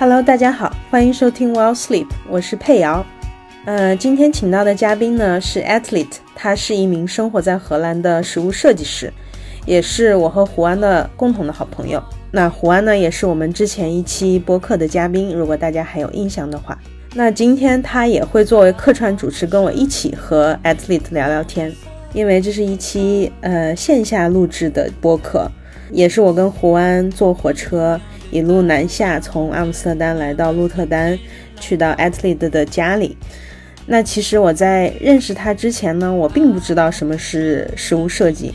Hello，大家好，欢迎收听 Well Sleep，我是佩瑶。呃，今天请到的嘉宾呢是 Athlete，他是一名生活在荷兰的食物设计师，也是我和胡安的共同的好朋友。那胡安呢，也是我们之前一期播客的嘉宾，如果大家还有印象的话。那今天他也会作为客串主持，跟我一起和 Athlete 聊聊天，因为这是一期呃线下录制的播客，也是我跟胡安坐火车一路南下，从阿姆斯特丹来到鹿特丹，去到 Athlete 的家里。那其实我在认识他之前呢，我并不知道什么是食物设计，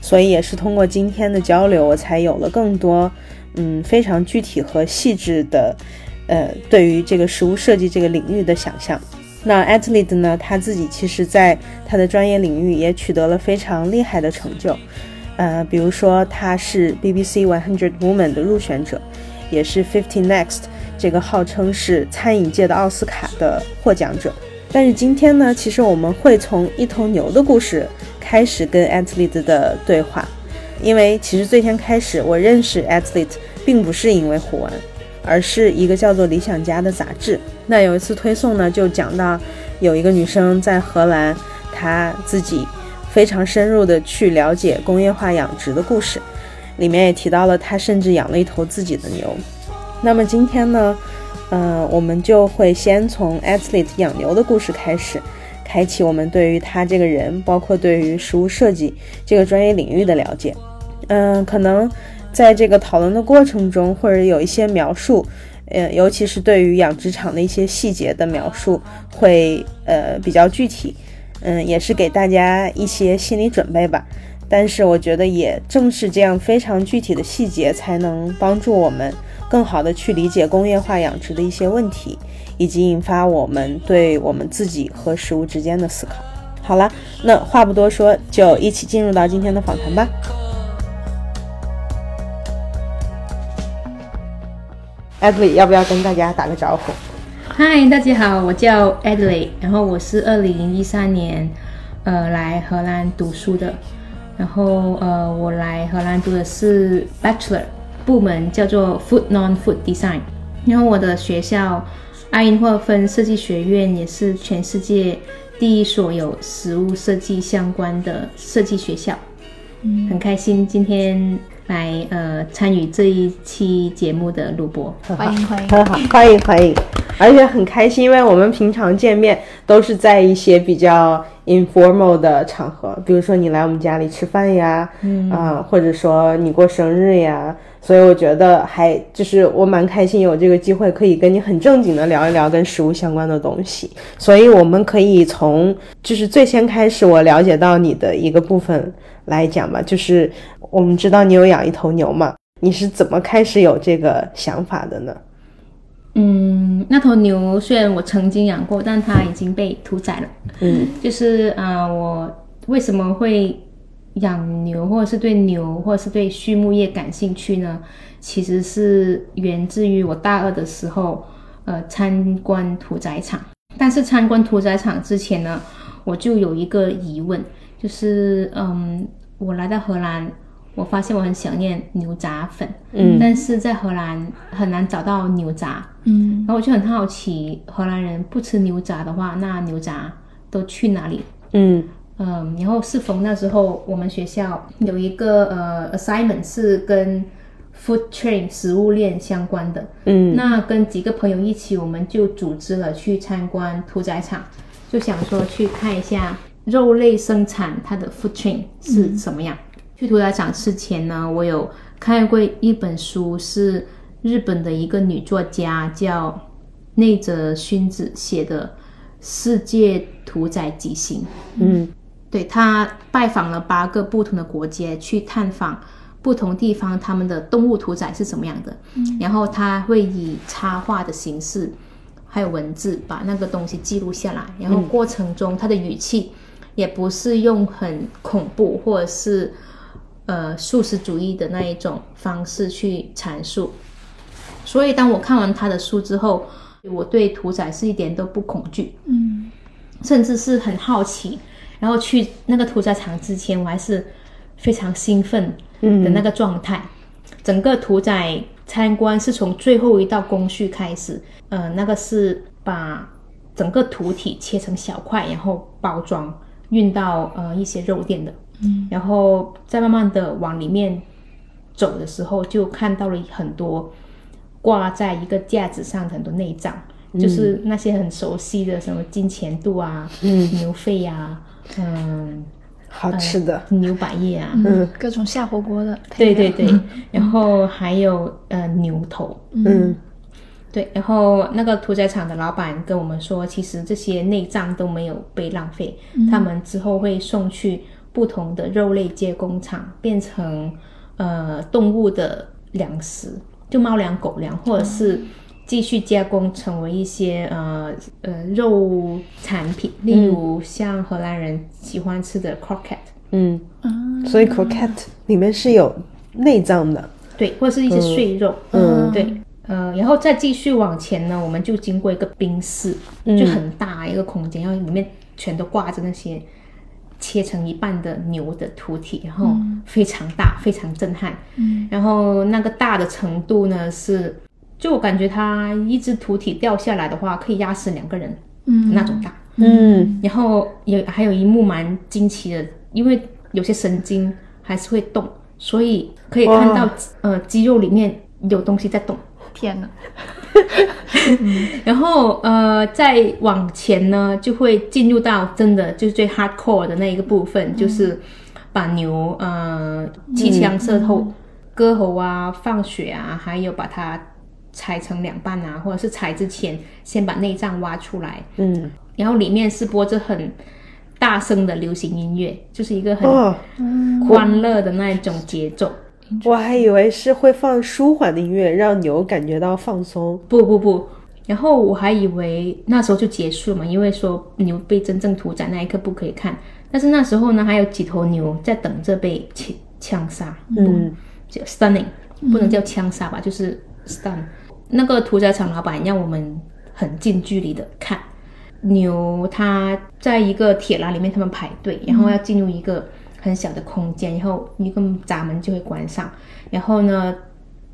所以也是通过今天的交流，我才有了更多嗯非常具体和细致的。呃，对于这个食物设计这个领域的想象，那 Athlete 呢，他自己其实在他的专业领域也取得了非常厉害的成就。呃，比如说他是 BBC One Hundred Women 的入选者，也是 Fifty Next 这个号称是餐饮界的奥斯卡的获奖者。但是今天呢，其实我们会从一头牛的故事开始跟 Athlete 的对话，因为其实最先开始我认识 Athlete 并不是因为虎纹。而是一个叫做《理想家》的杂志。那有一次推送呢，就讲到有一个女生在荷兰，她自己非常深入的去了解工业化养殖的故事，里面也提到了他甚至养了一头自己的牛。那么今天呢，呃，我们就会先从 Athlete 养牛的故事开始，开启我们对于他这个人，包括对于食物设计这个专业领域的了解。嗯，可能。在这个讨论的过程中，或者有一些描述，呃，尤其是对于养殖场的一些细节的描述，会呃比较具体，嗯，也是给大家一些心理准备吧。但是我觉得，也正是这样非常具体的细节，才能帮助我们更好的去理解工业化养殖的一些问题，以及引发我们对我们自己和食物之间的思考。好了，那话不多说，就一起进入到今天的访谈吧。Adley，要不要跟大家打个招呼？嗨，大家好，我叫 Adley，然后我是二零一三年，呃，来荷兰读书的，然后呃，我来荷兰读的是 Bachelor 部门，叫做 Food Non-Food Design，然后我的学校爱因霍芬设计学院也是全世界第一所有食物设计相关的设计学校，嗯，很开心今天。来呃参与这一期节目的录播，欢迎欢迎，很好，欢迎欢迎，而且很开心，因为我们平常见面都是在一些比较 informal 的场合，比如说你来我们家里吃饭呀，嗯啊，或者说你过生日呀，所以我觉得还就是我蛮开心有这个机会可以跟你很正经的聊一聊跟食物相关的东西，所以我们可以从就是最先开始我了解到你的一个部分来讲吧，就是。我们知道你有养一头牛嘛？你是怎么开始有这个想法的呢？嗯，那头牛虽然我曾经养过，但它已经被屠宰了。嗯，就是啊，我为什么会养牛，或者是对牛，或者是对畜牧业感兴趣呢？其实是源自于我大二的时候，呃，参观屠宰场。但是参观屠宰场之前呢，我就有一个疑问，就是嗯，我来到荷兰。我发现我很想念牛杂粉，嗯，但是在荷兰很难找到牛杂，嗯，然后我就很好奇，荷兰人不吃牛杂的话，那牛杂都去哪里？嗯。嗯，然后适逢那时候我们学校有一个呃 assignment 是跟 food chain 食物链相关的，嗯，那跟几个朋友一起，我们就组织了去参观屠宰场，就想说去看一下肉类生产它的 food chain 是什么样。去屠宰场之前呢，我有看过一本书，是日本的一个女作家叫内泽薰子写的《世界屠宰极刑》。嗯，对，她拜访了八个不同的国家，去探访不同地方他们的动物屠宰是怎么样的。嗯，然后她会以插画的形式，还有文字把那个东西记录下来。然后过程中她的语气也不是用很恐怖或者是。呃，素食主义的那一种方式去阐述，所以当我看完他的书之后，我对屠宰是一点都不恐惧，嗯，甚至是很好奇。然后去那个屠宰场之前，我还是非常兴奋的那个状态。整个屠宰参观是从最后一道工序开始，呃，那个是把整个屠体切成小块，然后包装运到呃一些肉店的，嗯，然后再慢慢的往里面走的时候，就看到了很多挂在一个架子上的很多内脏，就是那些很熟悉的什么金钱肚啊、嗯。牛肺啊，嗯。好吃的。牛百叶啊，嗯，各种下火锅的，对对对，然后还有呃牛头，嗯，对，然后那个屠宰场的老板跟我们说，其实这些内脏都没有被浪费，他们之后会送去不同的肉类加工厂，变成呃动物的粮食，就猫粮、狗粮，或者是。继续加工成为一些呃呃肉产品，例如像荷兰人喜欢吃的 croquette，嗯，所以 croquette 里面是有内脏的，对，或者是一些碎肉，嗯，对，呃，然后再继续往前呢，我们就经过一个冰室，就很大一个空间，然后里面全都挂着那些切成一半的牛的图体，然后非常大，非常震撼，嗯，然后那个大的程度呢是。就我感觉，它一只图体掉下来的话，可以压死两个人，嗯，那种大，嗯，然后也还有一幕蛮惊奇的，因为有些神经还是会动，所以可以看到，呃，肌肉里面有东西在动。天哪！然后呃，再往前呢，就会进入到真的就是最 hardcore 的那一个部分，就是把牛呃气枪射透，割喉啊，放血啊，还有把它。拆成两半啊，或者是拆之前先把内脏挖出来，嗯，然后里面是播着很大声的流行音乐，就是一个很欢乐的那一种节奏。我还以为是会放舒缓的音乐，让牛感觉到放松。不不不，然后我还以为那时候就结束嘛，因为说牛被真正屠宰那一刻不可以看，但是那时候呢，还有几头牛在等着被枪枪杀，嗯，叫 stunning，不能叫枪杀吧，就是 stun。那个屠宰场老板让我们很近距离的看。牛，它在一个铁栏里面，他们排队，然后要进入一个很小的空间，然后一个闸门就会关上，然后呢，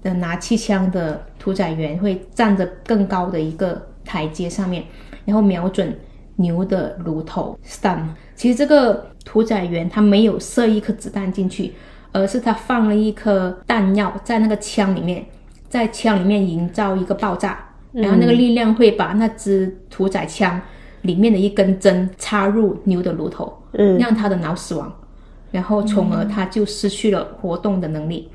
拿气枪的屠宰员会站着更高的一个台阶上面，然后瞄准牛的颅头 stun。其实这个屠宰员他没有射一颗子弹进去，而是他放了一颗弹药在那个枪里面。在枪里面营造一个爆炸，然后那个力量会把那支屠宰枪里面的一根针插入牛的颅头，嗯，让它的脑死亡，然后从而它就失去了活动的能力。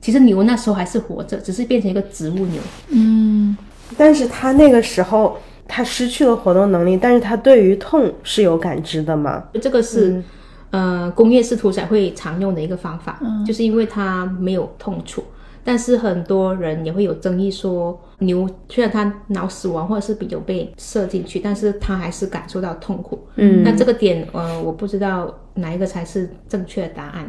其实牛那时候还是活着，只是变成一个植物牛。嗯，但是它那个时候它失去了活动能力，但是它对于痛是有感知的吗？这个是呃工业式屠宰会常用的一个方法，就是因为它没有痛楚。但是很多人也会有争议，说牛虽然它脑死亡或者是有被射进去，但是它还是感受到痛苦。嗯，那这个点，呃，我不知道哪一个才是正确的答案。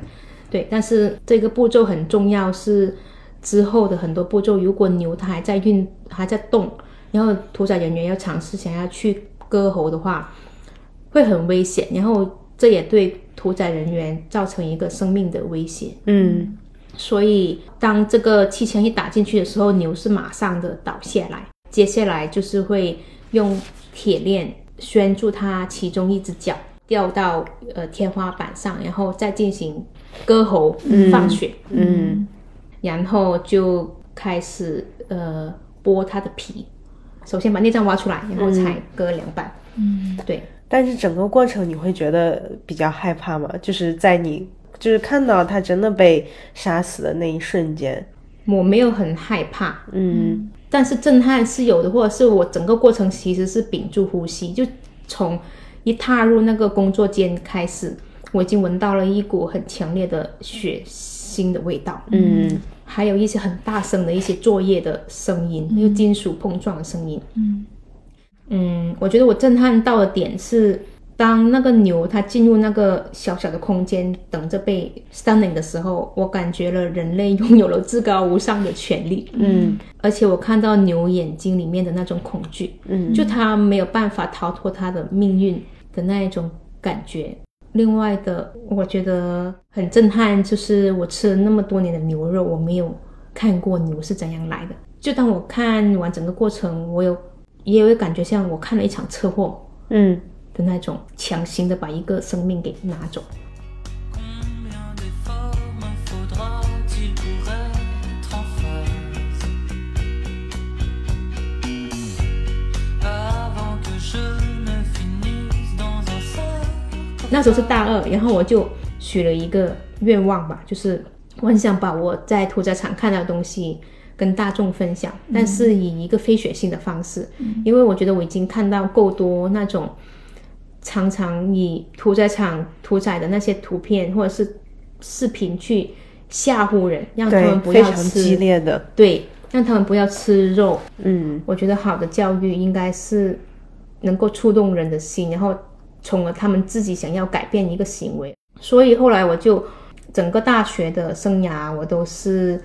对，但是这个步骤很重要，是之后的很多步骤。如果牛它还在运还在动，然后屠宰人员要尝试想要去割喉的话，会很危险。然后这也对屠宰人员造成一个生命的威胁。嗯。所以，当这个气枪一打进去的时候，牛是马上的倒下来。接下来就是会用铁链拴住它其中一只脚，吊到呃天花板上，然后再进行割喉放血。嗯，然后就开始呃剥它的皮。首先把内脏挖出来，然后才割两半。嗯，对。但是整个过程你会觉得比较害怕吗？就是在你。就是看到他真的被杀死的那一瞬间，我没有很害怕，嗯，但是震撼是有的，或者是我整个过程其实是屏住呼吸，就从一踏入那个工作间开始，我已经闻到了一股很强烈的血腥的味道，嗯，还有一些很大声的一些作业的声音，那个金属碰撞的声音，嗯。嗯，我觉得我震撼到的点是。当那个牛它进入那个小小的空间，等着被 stunning 的时候，我感觉了人类拥有了至高无上的权利。嗯，而且我看到牛眼睛里面的那种恐惧，嗯，就它没有办法逃脱它的命运的那一种感觉。另外的，我觉得很震撼，就是我吃了那么多年的牛肉，我没有看过牛是怎样来的。就当我看完整个过程，我有也有感觉像我看了一场车祸，嗯的那种强行的把一个生命给拿走。那时候是大二，然后我就许了一个愿望吧，就是我很想把我在屠宰场看到的东西跟大众分享，但是以一个非血性的方式，因为我觉得我已经看到够多那种常常以屠宰场屠宰的那些图片或者是视频去吓唬人，让他们不要吃激烈的，对，让他们不要吃肉。嗯我觉得好的教育应该是能够触动人的心，然后从而他们自己想要改变一个行为。所以后来我就整个大学的生涯，我都是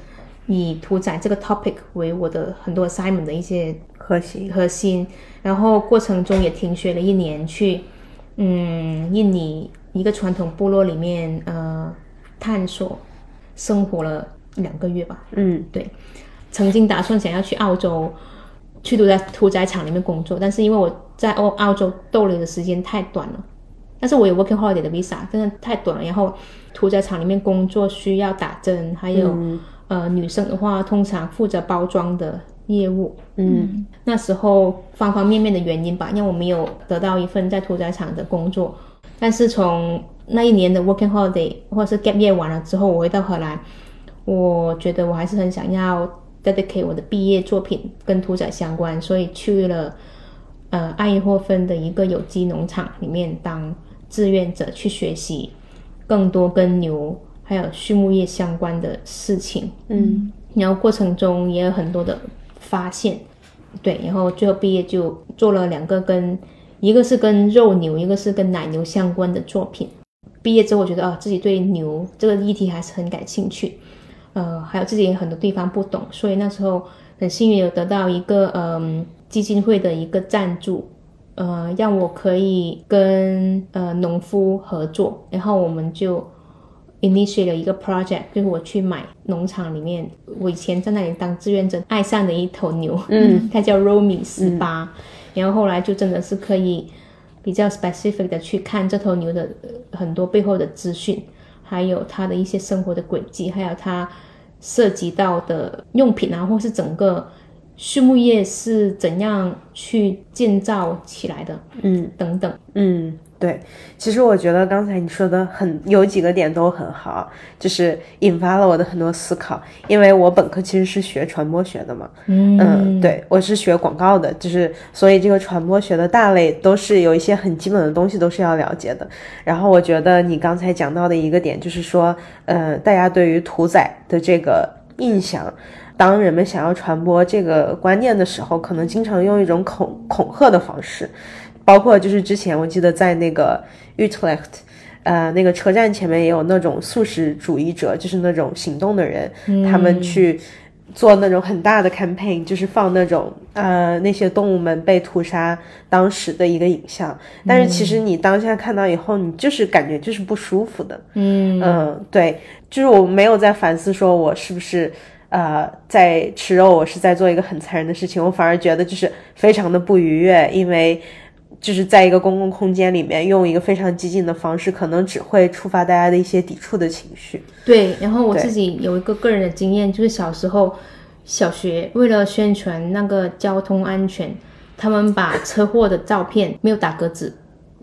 以屠宰这个 topic 为我的很多 assignment 的一些核心，核心，然后过程中也停学了一年，去嗯印尼一个传统部落里面呃探索，生活了两个月吧。嗯对曾经打算想要去澳洲，去屠宰屠宰场里面工作，但是因为我在澳澳洲逗留的时间太短了，但是我有 working holiday 的 visa，真的太短了。然后屠宰场里面工作需要打针，还有、呃女生的话，通常负责包装的业务。嗯那时候方方面面的原因吧，让我没有得到一份在屠宰场的工作。但是从那一年的 working holiday 或者是 gap year 完了之后，我回到荷兰，我觉得我还是很想要 dedicate 我的毕业作品跟屠宰相关，所以去了呃爱因霍芬的一个有机农场里面当志愿者去学习更多跟牛还有畜牧业相关的事情。嗯然后过程中也有很多的发现，对，然后最后毕业就做了两个跟一个是跟肉牛，一个是跟奶牛相关的作品。毕业之后，我觉得啊，自己对牛这个议题还是很感兴趣，呃，还有自己很多地方不懂，所以那时候很幸运有得到一个嗯基金会的一个赞助，呃，让我可以跟呃农夫合作，然后我们就 initiate 了一个 project，就是我去买农场里面，我以前在那里当志愿者爱上的一头牛，嗯，它叫 Romy 十八、然后后来就真的是可以比较 specific 的去看这头牛的呃很多背后的资讯，还有它的一些生活的轨迹，还有它涉及到的用品啊，或是整个畜牧业是怎样去建造起来的，嗯。等等。嗯，对，其实我觉得刚才你说的很有几个点都很好，就是引发了我的很多思考。因为我本科其实是学传播学的嘛，嗯，对，我是学广告的，就是所以这个传播学的大类都是有一些很基本的东西都是要了解的。然后我觉得你刚才讲到的一个点就是说，呃，大家对于屠宰的这个印象。当人们想要传播这个观念的时候，可能经常用一种恐恐吓的方式，包括就是之前我记得在那个 Utrecht，呃，那个车站前面也有那种素食主义者，就是那种行动的人，他们去做那种很大的 campaign，就是放那种呃那些动物们被屠杀当时的一个影像。但是其实你当下看到以后，你就是感觉就是不舒服的。嗯嗯，对，就是我没有在反思说我是不是呃在吃肉，我是在做一个很残忍的事情，我反而觉得就是非常的不愉悦，因为就是在一个公共空间里面用一个非常激进的方式，可能只会触发大家的一些抵触的情绪。对，然后我自己有一个个人的经验，就是小时候小学为了宣传那个交通安全，他们把车祸的照片没有打格子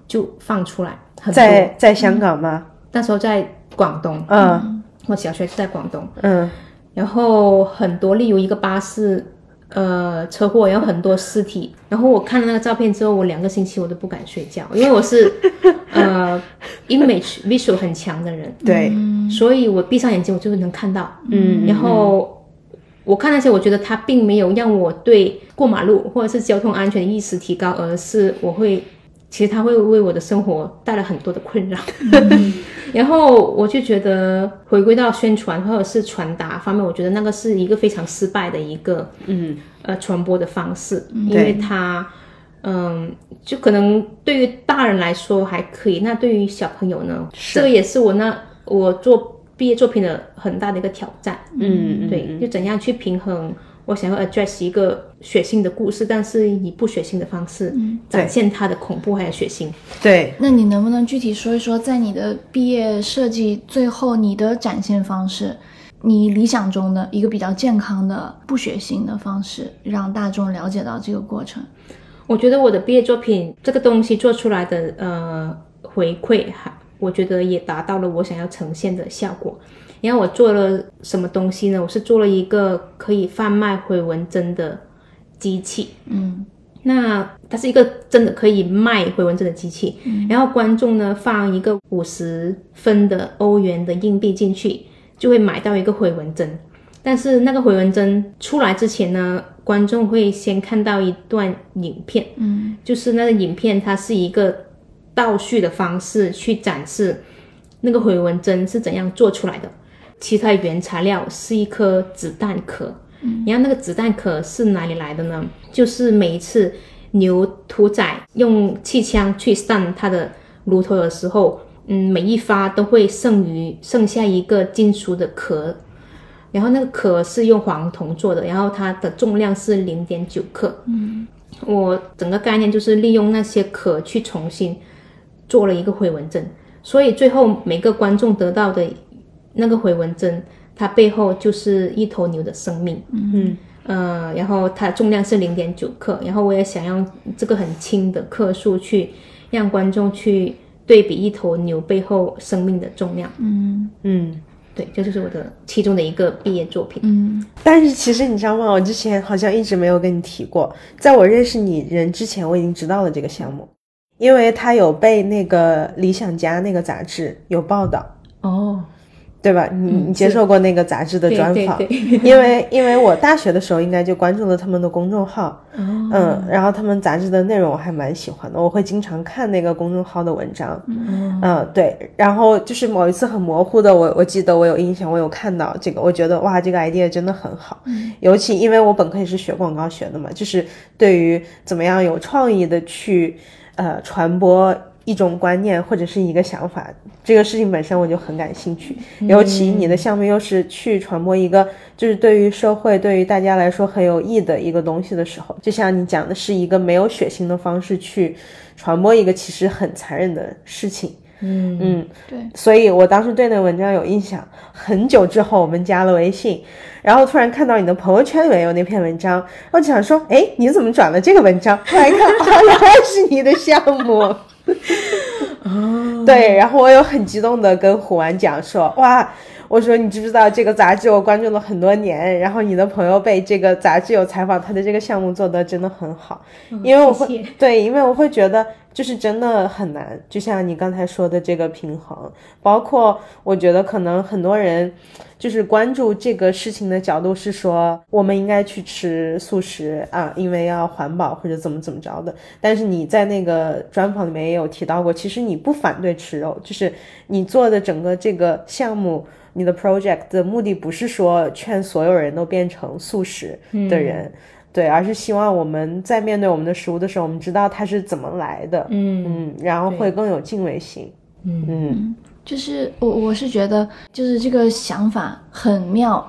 就放出来，很多。在在香港吗？那时候在广东，嗯我小学是在广东，嗯然后很多，例如一个巴士。呃，车祸，然后很多尸体，然后我看了那个照片之后，我两个星期我都不敢睡觉，因为 我是呃 image visual 很强的人，对，所以我闭上眼睛我就能看到，嗯然后我看那些，我觉得它并没有让我对过马路或者是交通安全意识提高，而是我会，其实它会为我的生活带来很多的困扰。然后我就觉得回归到宣传或者是传达方面，我觉得那个是一个非常失败的一个嗯呃传播的方式，因为它。嗯，就可能对于大人来说还可以，那对于小朋友呢？这个也是我那我做毕业作品的很大的一个挑战。嗯，对，就怎样去平衡我想要 address 一个血腥的故事，但是以不血腥的方式展现它的恐怖还有血腥。对，那你能不能具体说一说，在你的毕业设计最后你的展现方式，你理想中的一个比较健康的不血腥的方式，让大众了解到这个过程？我觉得我的毕业作品这个东西做出来的呃回馈，还我觉得也达到了我想要呈现的效果。然后我做了什么东西呢？我是做了一个可以贩卖回纹针的机器。嗯那它是一个真的可以卖回纹针的机器，嗯然后观众呢放一个五十分的欧元的硬币进去，就会买到一个回纹针。但是那个回纹针出来之前呢，观众会先看到一段影片，嗯就是那个影片它是一个倒叙的方式去展示那个回纹针是怎样做出来的。其他原材料是一颗子弹壳，嗯。然后那个子弹壳是哪里来的呢？就是每一次牛屠宰用气枪去 stun 它的炉头的时候，嗯，每一发都会剩余剩下一个金属的壳，然后那个壳是用黄铜做的，然后它的重量是零点九克。嗯。我整个概念就是利用那些壳去重新做了一个回纹针，所以最后每个观众得到的那个回纹针，它背后就是一头牛的生命。嗯呃，然后它重量是零点九克，然后我也想用这个很轻的克数去让观众去对比一头牛背后生命的重量。嗯嗯。对，这就是我的其中的一个毕业作品。嗯但是其实你知道吗？我之前好像一直没有跟你提过，在我认识你人之前，我已经知道了这个项目，因为它有被那个理想家那个杂志有报道，哦，对吧？你你接受过那个杂志的专访？因为因为我大学的时候应该就关注了他们的公众号，哦。嗯，然后他们杂志的内容我还蛮喜欢的，我会经常看那个公众号的文章，嗯。对，然后就是某一次很模糊的，我我记得我有印象，我有看到这个，我觉得哇，这个 idea 真的很好，尤其因为我本科也是学广告学的嘛，就是对于怎么样有创意的去呃传播一种观念或者是一个想法，这个事情本身我就很感兴趣。尤其你的项目又是去传播一个就是对于社会、对于大家来说很有益的一个东西的时候，就像你讲的是一个没有血腥的方式去传播一个其实很残忍的事情。嗯嗯，对，所以我当时对那个文章有印象。很久之后，我们加了微信，然后突然看到你的朋友圈里面有那篇文章，我就想说，哎，你怎么转了这个文章？后来看，哦，原来是你的项目。对，然后我有很激动的跟虎安讲说，哇，我说你知不知道这个杂志我关注了很多年，然后你的朋友被这个杂志有采访，他的这个项目做得真的很好，因为我会对，因为我会觉得就是真的很难，就像你刚才说的这个平衡，包括我觉得可能很多人就是关注这个事情的角度是说，我们应该去吃素食啊，因为要环保或者怎么怎么着的。但是你在那个专访里面也有提到过，其实你不反对吃肉，就是你做的整个这个项目。你的 project 的目的不是说劝所有人都变成素食的人，对，而是希望我们在面对我们的食物的时候，我们知道它是怎么来的，嗯嗯，然后会更有敬畏心，嗯。嗯。就是我我是觉得，就是这个想法很妙，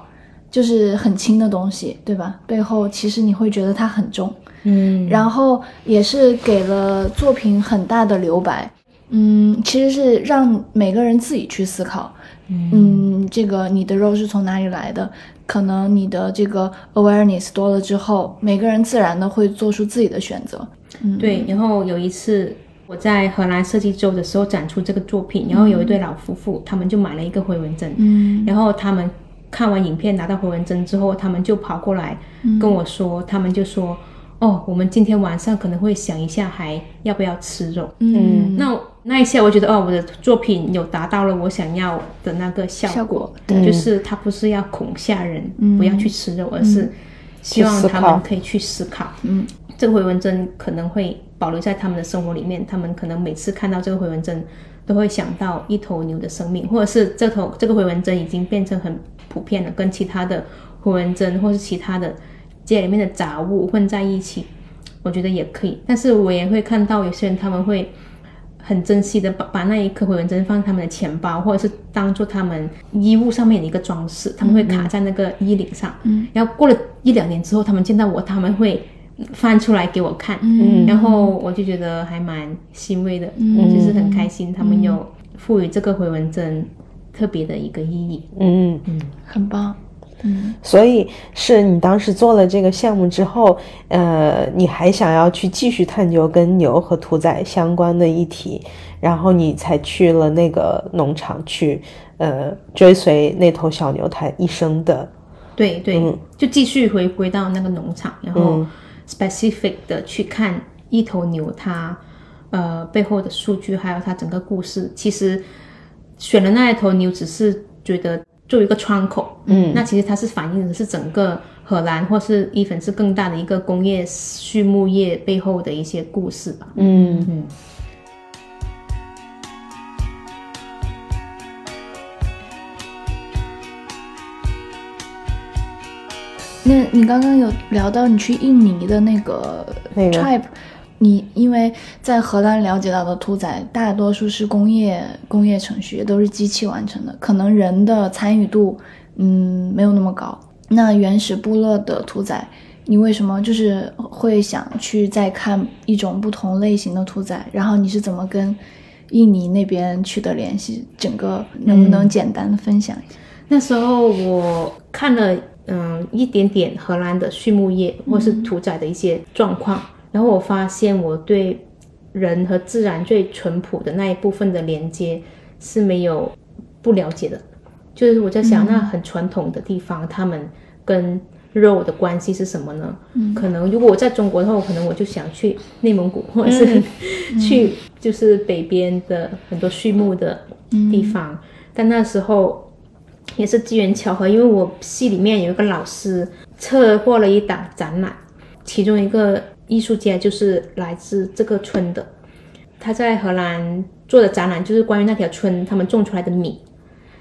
就是很轻的东西，对吧？背后其实你会觉得它很重，嗯。然后也是给了作品很大的留白。嗯，其实是让每个人自己去思考，嗯，这个你的肉是从哪里来的？可能你的这个 awareness 多了之后，每个人自然的会做出自己的选择。嗯，对，然后有一次我在荷兰设计周的时候展出这个作品，然后有一对老夫妇，他们就买了一个回纹针，嗯然后他们看完影片拿到回纹针之后，他们就跑过来跟我说，他们就说，哦，我们今天晚上可能会想一下，还要不要吃肉？嗯，那那一下我觉得，哦，我的作品有达到了我想要的那个效效果，对。就是它不是要恐吓人，嗯。不要去吃肉，而是希望他们可以去思考。嗯，这个回纹针可能会保留在他们的生活里面，他们可能每次看到这个回纹针，都会想到一头牛的生命，或者是这头这个回纹针已经变成很普遍了，跟其他的回纹针或是其他的街里面的杂物混在一起，我觉得也可以。但是我也会看到有些人他们会很珍惜的把把那一颗回纹针放他们的钱包，或者是当做他们衣物上面的一个装饰，他们会卡在那个衣领上。嗯，然后过了一两年之后，他们见到我，他们会翻出来给我看。嗯，然后我就觉得还蛮欣慰的，嗯，就是很开心，他们有赋予这个回纹针特别的一个意义。嗯嗯，很棒。嗯，所以是你当时做了这个项目之后，呃，你还想要去继续探究跟牛和屠宰相关的议题，然后你才去了那个农场去，呃，追随那头小牛它一生的。对对，就继续回归到那个农场，然后 specific 的去看一头牛它呃背后的数据，还有它整个故事。其实选了那一头牛，只是觉得。作为一个窗口，嗯，那其实它是反映的是整个荷兰或是伊粉是更大的一个工业畜牧业背后的一些故事吧，嗯嗯。那你刚刚有聊到你去印尼的那个 tribe。你因为在荷兰了解到的屠宰大多数是工业工业程序，都是机器完成的，可能人的参与度，嗯，没有那么高。那原始部落的屠宰，你为什么就是会想去再看一种不同类型的屠宰？然后你是怎么跟印尼那边取得联系？整个能不能简单的分享一下？那时候我看了，嗯，一点点荷兰的畜牧业或是屠宰的一些状况。然后我发现我对人和自然最淳朴的那一部分的连接是没有不了解的，就是我在想，那很传统的地方，他们跟肉的关系是什么呢？嗯，可能如果我在中国的话，可能我就想去内蒙古，或者是 去就是北边的很多畜牧的地方。但那时候也是机缘巧合，因为我系里面有一个老师策划了一档展览，其中一个。艺术家就是来自这个村的，他在荷兰做的展览就是关于那条村他们种出来的米，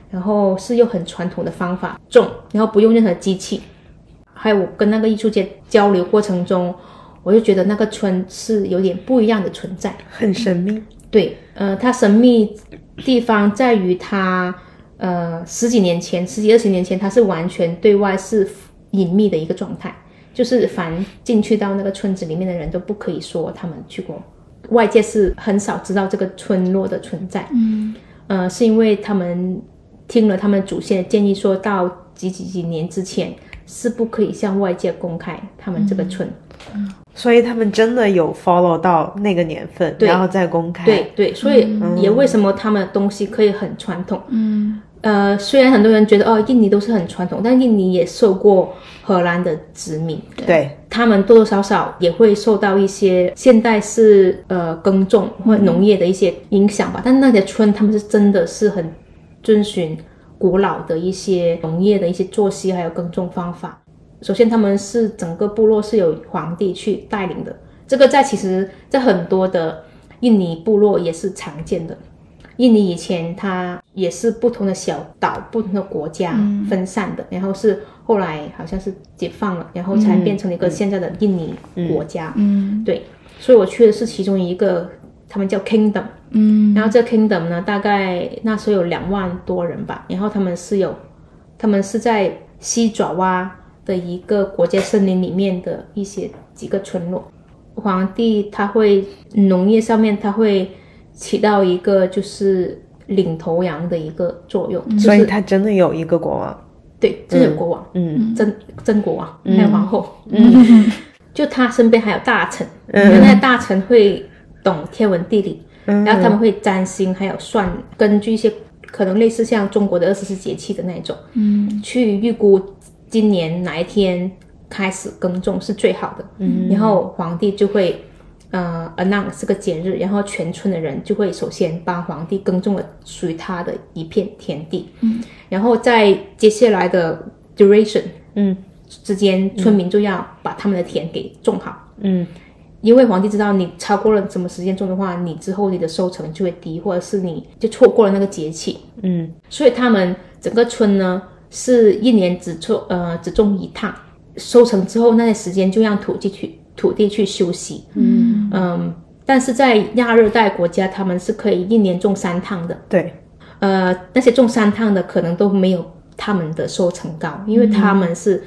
然后是用很传统的方法种，然后不用任何机器。还有我跟那个艺术家交流过程中，我就觉得那个村是有点不一样的存在，很神秘。对，呃，它神秘地方在于它，呃，十几年前、十几二十年前，它是完全对外是隐秘的一个状态。就是凡进去到那个村子里面的人都不可以说他们去过，外界是很少知道这个村落的存在。嗯，呃，是因为他们听了他们祖先的建议，说到几几几年之前是不可以向外界公开他们这个村。嗯，所以他们真的有 follow 到那个年份，然后再公开。对对，所以也为什么他们的东西可以很传统。嗯。呃，虽然很多人觉得哦，印尼都是很传统，但印尼也受过荷兰的殖民，对，他们多多少少也会受到一些现代式呃耕种或农业的一些影响吧。但那些村他们是真的是很遵循古老的一些农业的一些作息还有耕种方法。首先，他们是整个部落是由皇帝去带领的，这个在其实，在很多的印尼部落也是常见的。印尼以前它也是不同的小岛、不同的国家分散的，然后是后来好像是解放了，然后才变成了一个现在的印尼国家。嗯，对，所以我去的是其中一个，他们叫 Kingdom。嗯，然后这 Kingdom 呢，大概那时候有两万多人吧，然后他们是有，他们是在西爪哇的一个国家森林里面的一些几个村落。皇帝他会农业上面他会。起到一个就是领头羊的一个作用，所以他真的有一个国王，对，真的有国王，嗯，真真国王，还有皇后，嗯，就他身边还有大臣，嗯，那大臣会懂天文地理，嗯。然后他们会占星，还有算，根据一些可能类似像中国的二十四节气的那种，嗯，去预估今年哪一天开始耕种是最好的，嗯，然后皇帝就会。呃，announce 是个节日，然后全村的人就会首先帮皇帝耕种了属于他的一片田地，嗯，然后在接下来的 duration，嗯，之间村民就要把他们的田给种好，嗯，因为皇帝知道你超过了什么时间种的话，你之后你的收成就会低，或者是你就错过了那个节气，嗯，所以他们整个村呢是一年只种呃只种一趟，收成之后那些时间就让土地去。土地去休息，嗯嗯，但是在亚热带国家，他们是可以一年种三趟的。对，呃，那些种三趟的可能都没有他们的收成高，因为他们是，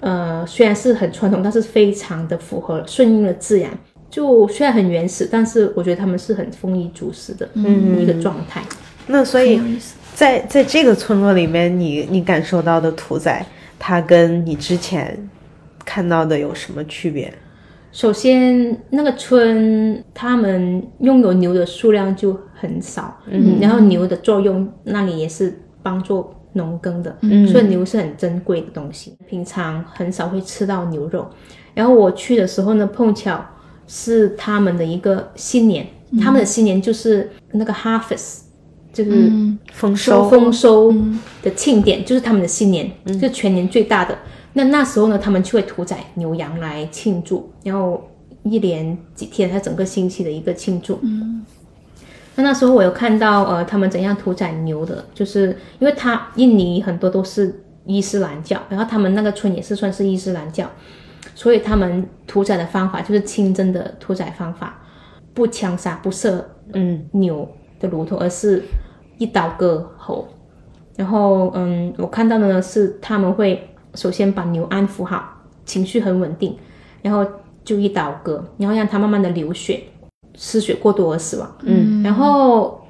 呃，虽然是很传统，但是非常的符合顺应了自然。就虽然很原始，但是我觉得他们是很丰衣足食的一个状态。那所以，在在这个村落里面，你你感受到的屠宰，它跟你之前看到的有什么区别？首先，那个村他们拥有牛的数量就很少，嗯，然后牛的作用那里也是帮助农耕的，嗯，所以牛是很珍贵的东西，平常很少会吃到牛肉。然后我去的时候呢，碰巧是他们的一个新年，他们的新年就是那个 harvest。就是丰收丰收的庆典，就是他们的新年，就全年最大的。那那时候呢，他们就会屠宰牛羊来庆祝，然后一连几天，它整个星期的一个庆祝。嗯，那那时候我有看到呃，他们怎样屠宰牛的，就是因为他印尼很多都是伊斯兰教，然后他们那个村也是算是伊斯兰教，所以他们屠宰的方法就是清真的屠宰方法，不枪杀不射嗯牛的乳头，而是。一刀割喉，然后嗯，我看到的呢是他们会首先把牛安抚好，情绪很稳定，然后就一刀割，然后让它慢慢的流血，失血过多而死亡。嗯，然后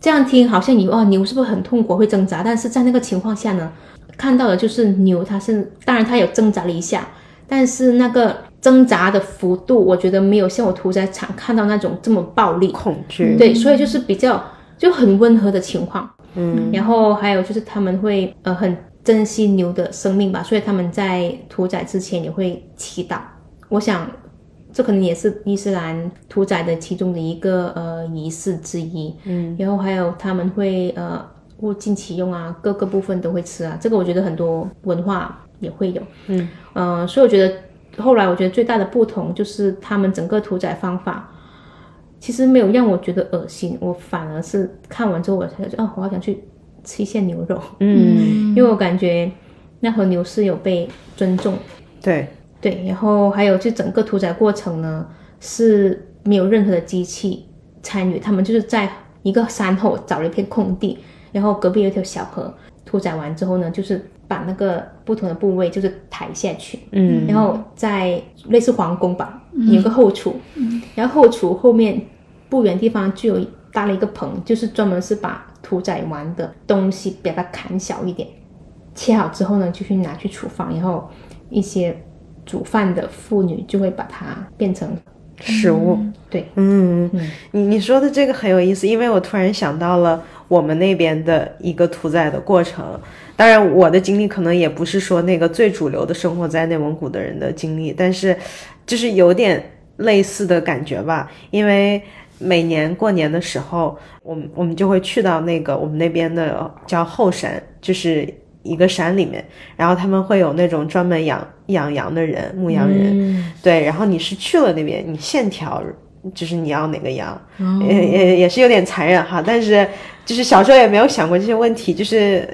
这样听好像你哦牛是不是很痛苦会挣扎？但是在那个情况下呢，看到的就是牛它是当然它有挣扎了一下，但是那个挣扎的幅度，我觉得没有像我屠宰场看到那种这么暴力恐惧。对，所以就是比较。就很温和的情况，嗯，然后还有就是他们会呃很珍惜牛的生命吧，所以他们在屠宰之前也会祈祷。我想这可能也是伊斯兰屠宰的其中的一个呃仪式之一，嗯，然后还有他们会呃物尽其用啊，各个部分都会吃啊，这个我觉得很多文化也会有，嗯，呃，所以我觉得后来我觉得最大的不同就是他们整个屠宰方法。其实没有让我觉得恶心，我反而是看完之后我才觉得，哦，我好想去吃一些牛肉，嗯，因为我感觉那头牛是有被尊重，对。对，然后还有就整个屠宰过程呢是没有任何的机器参与，他们就是在一个山后找了一片空地，然后隔壁有一条小河，屠宰完之后呢，就是把那个不同的部位就是抬下去，嗯，然后在类似皇宫吧。有个后厨，嗯然后后厨后面不远地方就有搭了一个棚，就是专门是把屠宰完的东西把它砍小一点，切好之后呢，就去拿去厨房，然后一些煮饭的妇女就会把它变成食物。对，嗯，你你说的这个很有意思，因为我突然想到了我们那边的一个屠宰的过程。当然，我的经历可能也不是说那个最主流的生活在内蒙古的人的经历，但是。就是有点类似的感觉吧，因为每年过年的时候，我们我们就会去到那个我们那边的叫后山，就是一个山里面，然后他们会有那种专门养养羊的人，牧羊人，对，然后你是去了那边，你现挑，就是你要哪个羊，也也也是有点残忍哈，但是就是小时候也没有想过这些问题，就是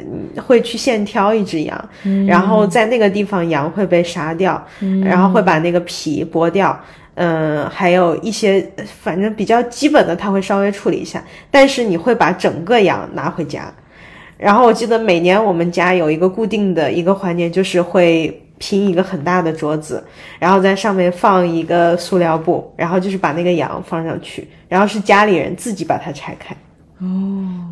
会去现挑一只羊，然后在那个地方羊会被杀掉，然后会把那个皮剥掉，嗯，还有一些反正比较基本的他会稍微处理一下，但是你会把整个羊拿回家，然后我记得每年我们家有一个固定的一个环节，就是会。拼一个很大的桌子，然后在上面放一个塑料布，然后就是把那个羊放上去，然后是家里人自己把它拆开。哦，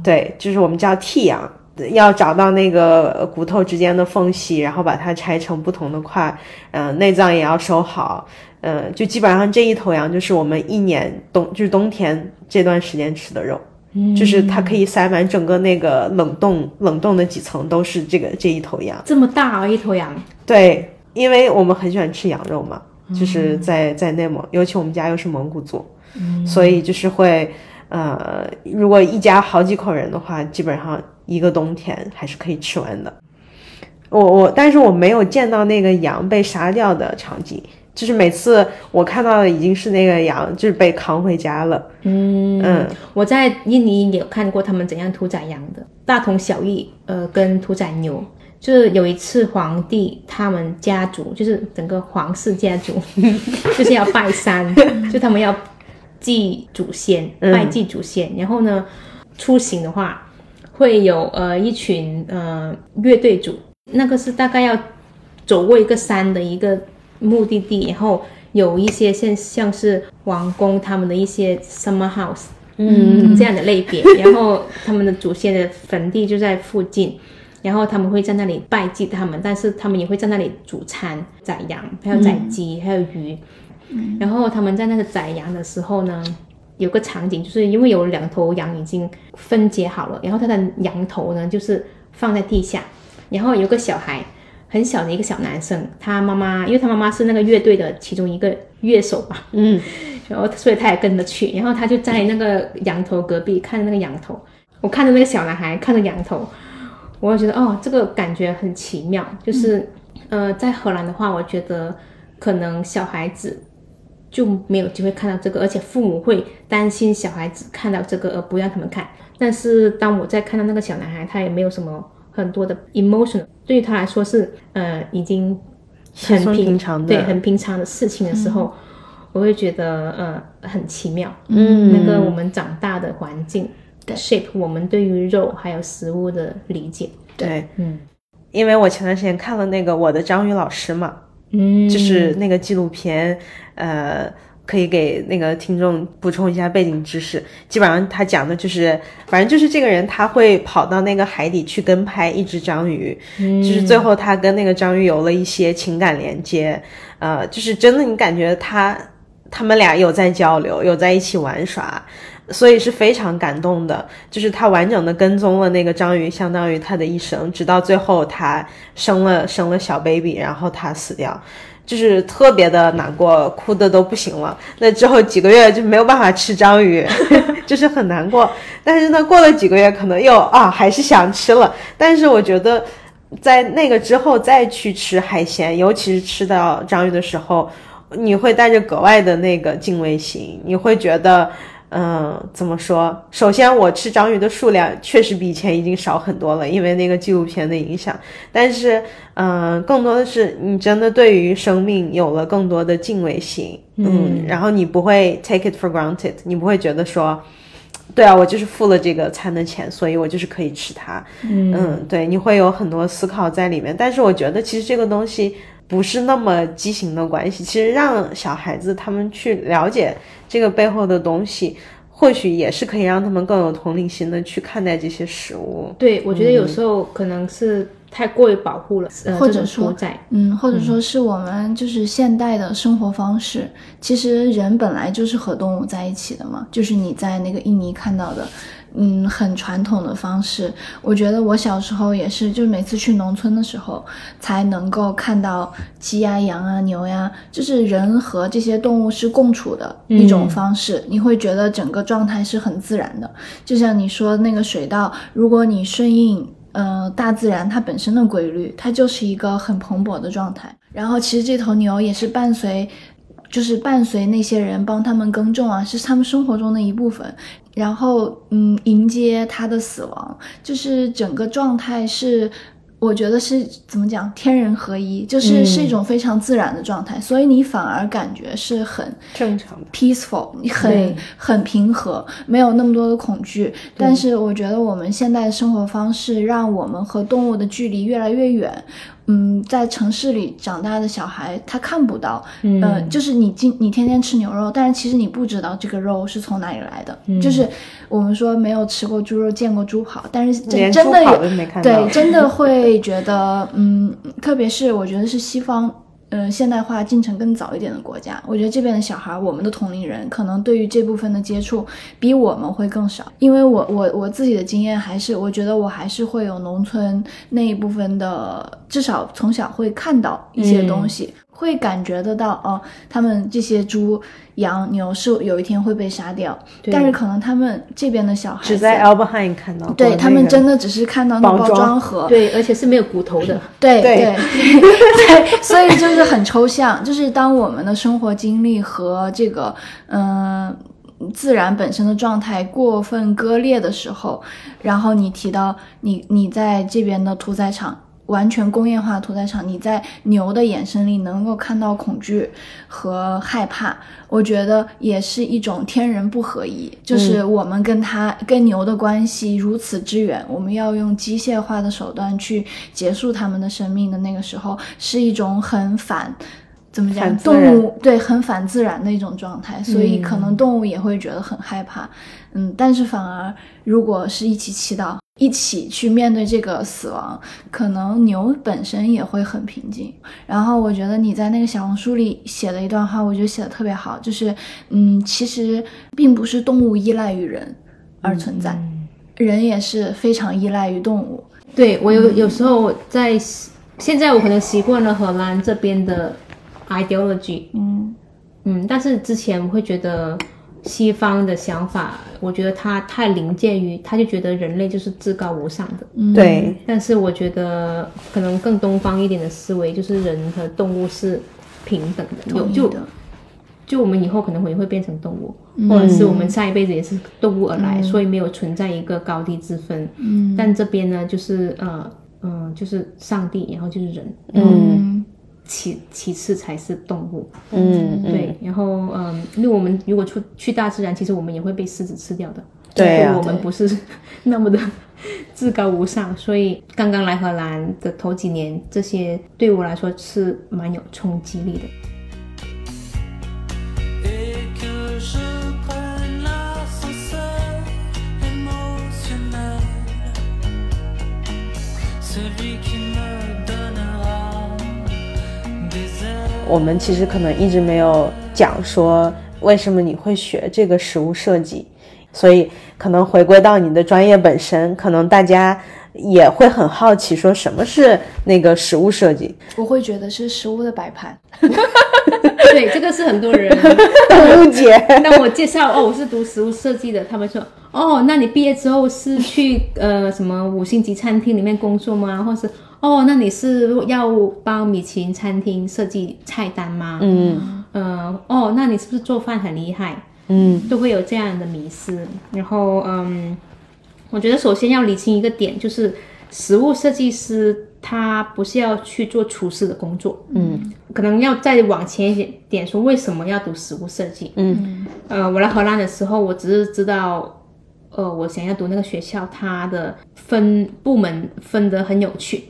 对，就是我们叫剔羊，要找到那个骨头之间的缝隙，然后把它拆成不同的块。嗯，内脏也要收好。嗯，就基本上这一头羊就是我们一年冬就是冬天这段时间吃的肉，就是它可以塞满整个那个冷冻冷冻的几层都是这个这一头羊。这么大啊，一头羊。对，因为我们很喜欢吃羊肉嘛，就是在在内蒙，尤其我们家又是蒙古族，所以就是会，呃，如果一家好几口人的话，基本上一个冬天还是可以吃完的。我我，但是我没有见到那个羊被杀掉的场景，就是每次我看到的已经是那个羊就是被扛回家了。嗯嗯，我在印尼也有看过他们怎样屠宰羊的，大同小异。呃，跟屠宰牛。就是有一次，皇帝他们家族，就是整个皇室家族，就是要拜山，就他们要祭祖先，拜祭祖先。然后呢，出行的话会有呃一群呃乐队组，那个是大概要走过一个山的一个目的地，然后有一些像像是王宫他们的一些 summer house，嗯这样的类别，然后他们的祖先的坟地就在附近。然后他们会在那里拜祭他们，但是他们也会在那里煮餐、宰羊，还有宰鸡，还有鱼。然后他们在那个宰羊的时候呢，有个场景，就是因为有两头羊已经分解好了，然后它的羊头呢就是放在地下，然后有个小孩，很小的一个小男生，他妈妈，因为他妈妈是那个乐队的其中一个乐手吧，嗯，然后所以他也跟着去，然后他就在那个羊头隔壁看着那个羊头，我看着那个小男孩看着羊头。我觉得哦，这个感觉很奇妙。就是，呃，在荷兰的话，我觉得可能小孩子就没有机会看到这个，而且父母会担心小孩子看到这个而不让他们看。但是当我在看到那个小男孩，他也没有什么很多的 emotion，对于他来说是呃已经很平常的。对很平常的事情的时候，我会觉得呃很奇妙。嗯，那个我们长大的环境。shape 我们对于肉还有食物的理解，对，嗯，因为我前段时间看了那个我的章鱼老师嘛，嗯，就是那个纪录片，呃，可以给那个听众补充一下背景知识。基本上他讲的就是，反正就是这个人他会跑到那个海底去跟拍一只章鱼，就是最后他跟那个章鱼有了一些情感连接，呃，就是真的你感觉他他们俩有在交流，有在一起玩耍。所以是非常感动的，就是他完整的跟踪了那个章鱼，相当于他的一生，直到最后他生了生了小 baby，然后他死掉，就是特别的难过，哭的都不行了。那之后几个月就没有办法吃章鱼，就是很难过。但是呢，过了几个月，可能又啊还是想吃了。但是我觉得，在那个之后再去吃海鲜，尤其是吃到章鱼的时候，你会带着格外的那个敬畏心，你会觉得。嗯，怎么说？首先，我吃章鱼的数量确实比以前已经少很多了，因为那个纪录片的影响。但是，嗯，更多的是你真的对于生命有了更多的敬畏心，嗯，然后你不会 take it for granted，你不会觉得说，对啊，我就是付了这个餐的钱，所以我就是可以吃它，嗯，对，你会有很多思考在里面。但是我觉得其实这个东西。不是那么畸形的关系，其实让小孩子他们去了解这个背后的东西，或许也是可以让他们更有同理心的去看待这些食物。对，我觉得有时候可能是太过于保护了，或者说，嗯，或者说是我们就是现代的生活方式。其实人本来就是和动物在一起的嘛，就是你在那个印尼看到的。嗯，很传统的方式。我觉得我小时候也是，就是每次去农村的时候，才能够看到鸡呀、羊啊、牛呀，就是人和这些动物是共处的一种方式。你会觉得整个状态是很自然的，就像你说那个水稻，如果你顺应呃大自然它本身的规律，它就是一个很蓬勃的状态。然后其实这头牛也是伴随。就是伴随那些人帮他们耕种啊，是他们生活中的一部分。然后，嗯，迎接他的死亡，就是整个状态是。我觉得是怎么讲，天人合一，就是是一种非常自然的状态，所以你反而感觉是很正常的，peaceful，你很很平和，没有那么多的恐惧。但是我觉得我们现在的生活方式让我们和动物的距离越来越远。嗯，在城市里长大的小孩他看不到，嗯，就是你今你天天吃牛肉，但是其实你不知道这个肉是从哪里来的，就是我们说没有吃过猪肉见过猪跑，但是真真的有对，真的会觉得，嗯，特别是我觉得是西方。嗯，现代化进程更早一点的国家，我觉得这边的小孩，我们的同龄人可能对于这部分的接触比我们会更少。因为我我我自己的经验还是，我觉得我还是会有农村那一部分的，至少从小会看到一些东西。会感觉得到哦，他们这些猪、羊、牛是有一天会被杀掉，但是可能他们这边的小孩只在 e n 看到，对他们真的只是看到那包装盒，对，而且是没有骨头的，对对对，所以就是很抽象。就是当我们的生活经历和这个嗯自然本身的状态过分割裂的时候，然后你提到你你在这边的屠宰场。完全工业化的屠宰场，你在牛的眼神里能够看到恐惧和害怕，我觉得也是一种天人不合一，就是我们跟它跟牛的关系如此之远，我们要用机械化的手段去结束它们的生命的那个时候，是一种很反。怎么讲？动物对很反自然的一种状态，所以可能动物也会觉得很害怕。嗯，但是反而如果是一起祈祷，一起去面对这个死亡，可能牛本身也会很平静。然后我觉得你在那个小红书里写了一段话，我觉得写的特别好，就是嗯，其实并不是动物依赖于人而存在，人也是非常依赖于动物。对我有有时候在现在我可能习惯了荷兰这边的 ideology，嗯嗯，但是之前我会觉得西方的想法，我觉得它太临界于，他就觉得人类就是至高无上的。嗯，对，但是我觉得可能更东方一点的思维，就是人和动物是平等的，有就的。就我们以后可能会会变成动物，或者是我们下一辈子也是动物而来，所以没有存在一个高低之分。嗯。但这边呢，就是呃嗯、呃就是上帝，然后就是人，嗯其其次才是动物。嗯，嗯对，然后嗯，因为我们如果出去大自然，其实我们也会被狮子吃掉的。对我们不是 那么的 至高无上，所以刚刚来荷兰的头几年，这些对我来说是蛮有冲击力的。我们其实可能一直没有讲说为什么你会学这个食物设计，所以可能回归到你的专业本身，可能大家也会很好奇，说什么是那个食物设计？我会觉得是食物的摆盘。对，这个是很多人。误解。当我介绍哦，我是读食物设计的，他们说哦，那你毕业之后是去呃什么五星级餐厅里面工作吗？或是哦，那你是要帮米其林餐厅设计菜单吗？嗯呃，哦，那你是不是做饭很厉害？嗯都会有这样的迷思。然后，嗯，我觉得首先要理清一个点，就是食物设计师他不是要去做厨师的工作，嗯可能要再往前一点点说，为什么要读食物设计？嗯呃，我来荷兰的时候，我只是知道，呃，我想要读那个学校，它的分部门分得很有趣，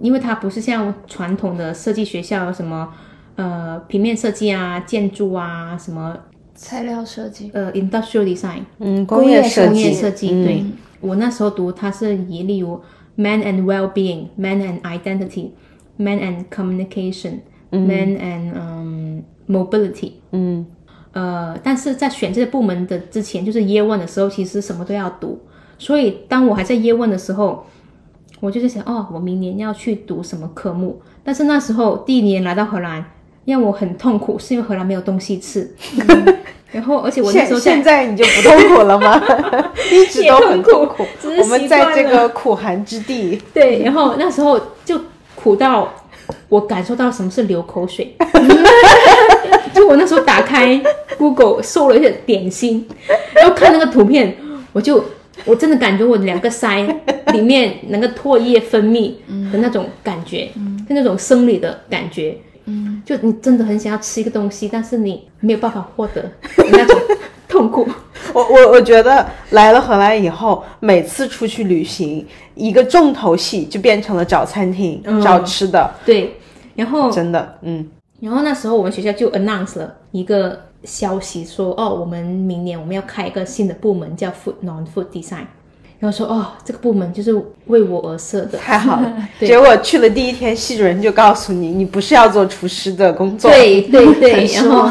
因为它不是像传统的设计学校什么。呃，平面设计啊，建筑啊，什么材料设计，呃，industrial design，嗯，工业工业计，设计。对我那时候读，它是以例如 man and well-being、man and identity、man and communication、man and 嗯 mobility。嗯呃，但是在选这个部门的之前，就是 year one 的时候，其实什么都要读。所以当我还在 year one 的时候，我就在想，哦，我明年要去读什么科目。但是那时候第一年来到荷兰，让我很痛苦，是因为荷兰没有东西吃。然后，而且我那时现候在现在你就不痛苦了吗？一直都很痛苦。我们在这个苦寒之地，对，然后那时候就苦到我感受到什么是流口水。就我那时候打开 Google 搜了一些点心，然后看那个图片，我就我真的感觉我两个腮里面那个唾液分泌的那种感觉，就那种生理的感觉。嗯，就你真的很想要吃一个东西，但是你没有办法获得那种痛苦。我我我觉得来了荷兰以后，每次出去旅行，一个重头戏就变成了找餐厅、嗯。找吃的，对，然后真的，嗯。然后那时候我们学校就 announce 了一个消息说，哦，我们明年我们要开一个新的部门，叫 food non food design。然后说，哦，这个部门就是为我而设的。太好了。对结果去了第一天，系主任就告诉你，你不是要做厨师的工作，对对 对，然后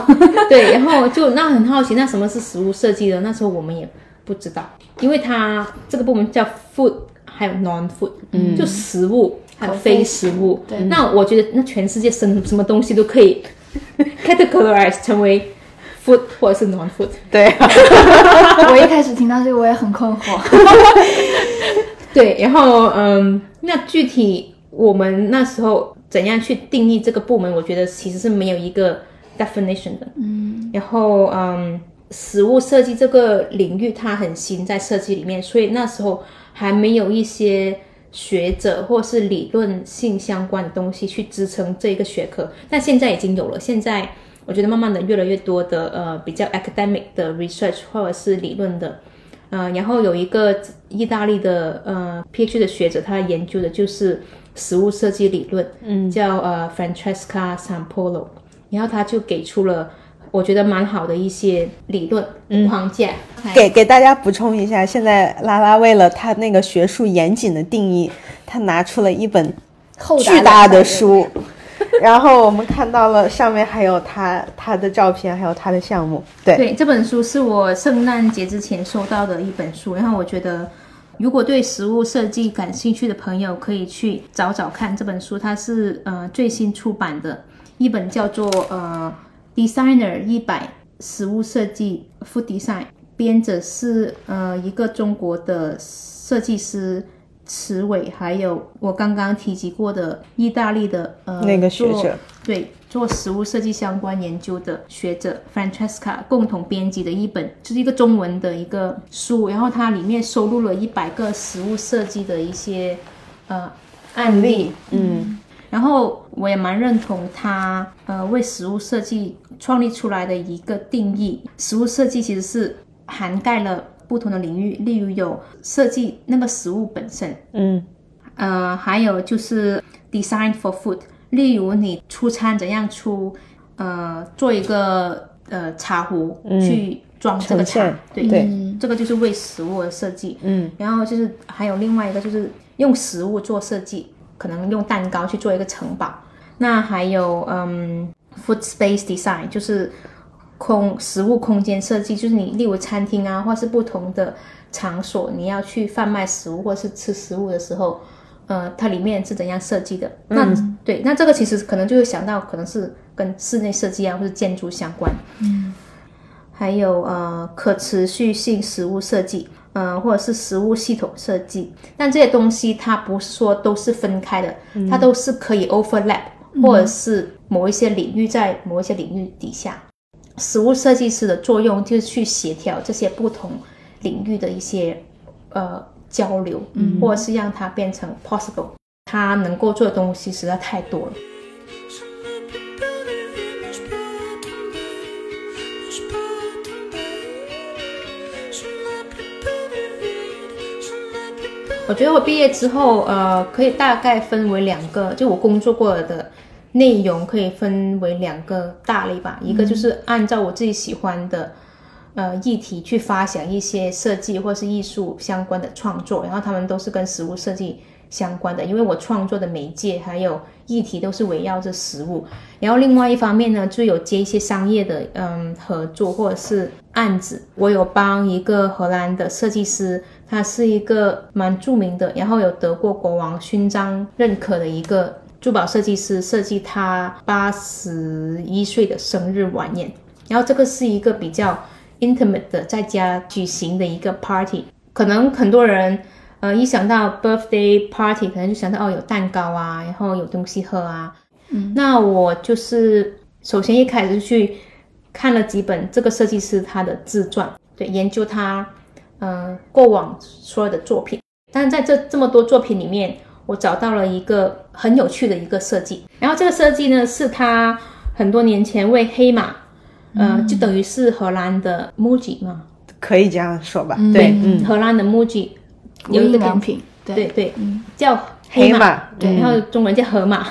对，然后就那很好奇，那什么是食物设计的？那时候我们也不知道，因为它这个部门叫 food，还有 non food，嗯，就食物还有非食物。对那我觉得那全世界什什么东西都可以 categorize 成为 food 或者是 non food。对啊，我一开始听到这个我也很困惑。对，然后嗯，那具体我们那时候怎样去定义这个部门？我觉得其实是没有一个 definition 的。嗯，然后嗯，食物设计这个领域它很新，在设计里面，所以那时候还没有一些学者或是理论性相关的东西去支撑这一个学科，但现在已经有了。现在我觉得慢慢的越来越多的呃比较 academic 的 research 或者是理论的，呃，然后有一个意大利的呃 PhD 的学者，他研究的就是食物设计理论，嗯，叫呃 Francesca Sampolo，然后他就给出了我觉得蛮好的一些理论框架，给给大家补充一下，现在拉拉为了他那个学术严谨的定义，他拿出了一本巨大的的书，然后我们看到了上面还有他他的照片，还有他的项目。对，对，这本书是我圣诞节之前收到的一本书，然后我觉得，如果对食物设计感兴趣的朋友，可以去找找看这本书，它是呃最新出版的一本，叫做呃《Designer 一百食物设计 Food Design》，编者是呃一个中国的设计师。池伟，还有我刚刚提及过的意大利的呃那个学者对，做食物设计相关研究的学者 Francesca 共同编辑的一本，就是一个中文的一个书，然后它里面收录了一百个食物设计的一些呃案例，嗯然后我也蛮认同他呃为食物设计创立出来的一个定义，食物设计其实是涵盖了不同的领域，例如有设计那个食物本身，嗯。呃，还有就是 design for food，例如你出餐怎样出，呃，做一个呃茶壶、去装这个茶。对。这个就是为食物而设计。嗯。然后就是还有另外一个就是用食物做设计，可能用蛋糕去做一个城堡。那还有嗯，food space design，就是空食物空间设计，就是你例如餐厅啊，或是不同的场所，你要去贩卖食物或是吃食物的时候，呃，它里面是怎样设计的？那、对，那这个其实可能就会想到，可能是跟室内设计啊，或是建筑相关。还有呃可持续性食物设计，呃或者是食物系统设计，但这些东西它不是说都是分开的，它都是可以 overlap，、或者是某一些领域在某一些领域底下。实物设计师的作用就是去协调这些不同领域的一些呃交流，嗯，或者是让它变成 possible，它能够做的东西实在太多了。我觉得我毕业之后呃可以大概分为两个，就我工作过的。内容可以分为两个大类吧。一个就是按照我自己喜欢的呃议题去发想一些设计或是艺术相关的创作，然后他们都是跟食物设计相关的，因为我创作的媒介还有议题都是围绕着食物。然后另外一方面呢，就有接一些商业的嗯合作或者是案子。我有帮一个荷兰的设计师，他是一个蛮著名的，然后有得过国王勋章认可的一个珠宝设计师，设计他八十一岁的生日晚宴。然后这个是一个比较 intimate 的在家举行的一个 party，可能很多人。呃，一想到 birthday party，可能就想到哦，有蛋糕啊，然后有东西喝啊。嗯，那我就是首先一开始就去看了几本这个设计师他的自传，对，研究他呃过往所有的作品。但是在这这么多作品里面，我找到了一个很有趣的一个设计。然后这个设计呢，是他很多年前为黑马，呃，就等于是荷兰的 MUJI 嘛，可以这样说吧？对，嗯，荷兰的 MUJI 有一个印良品，对对，叫马，黑马对，嗯然后中文叫河马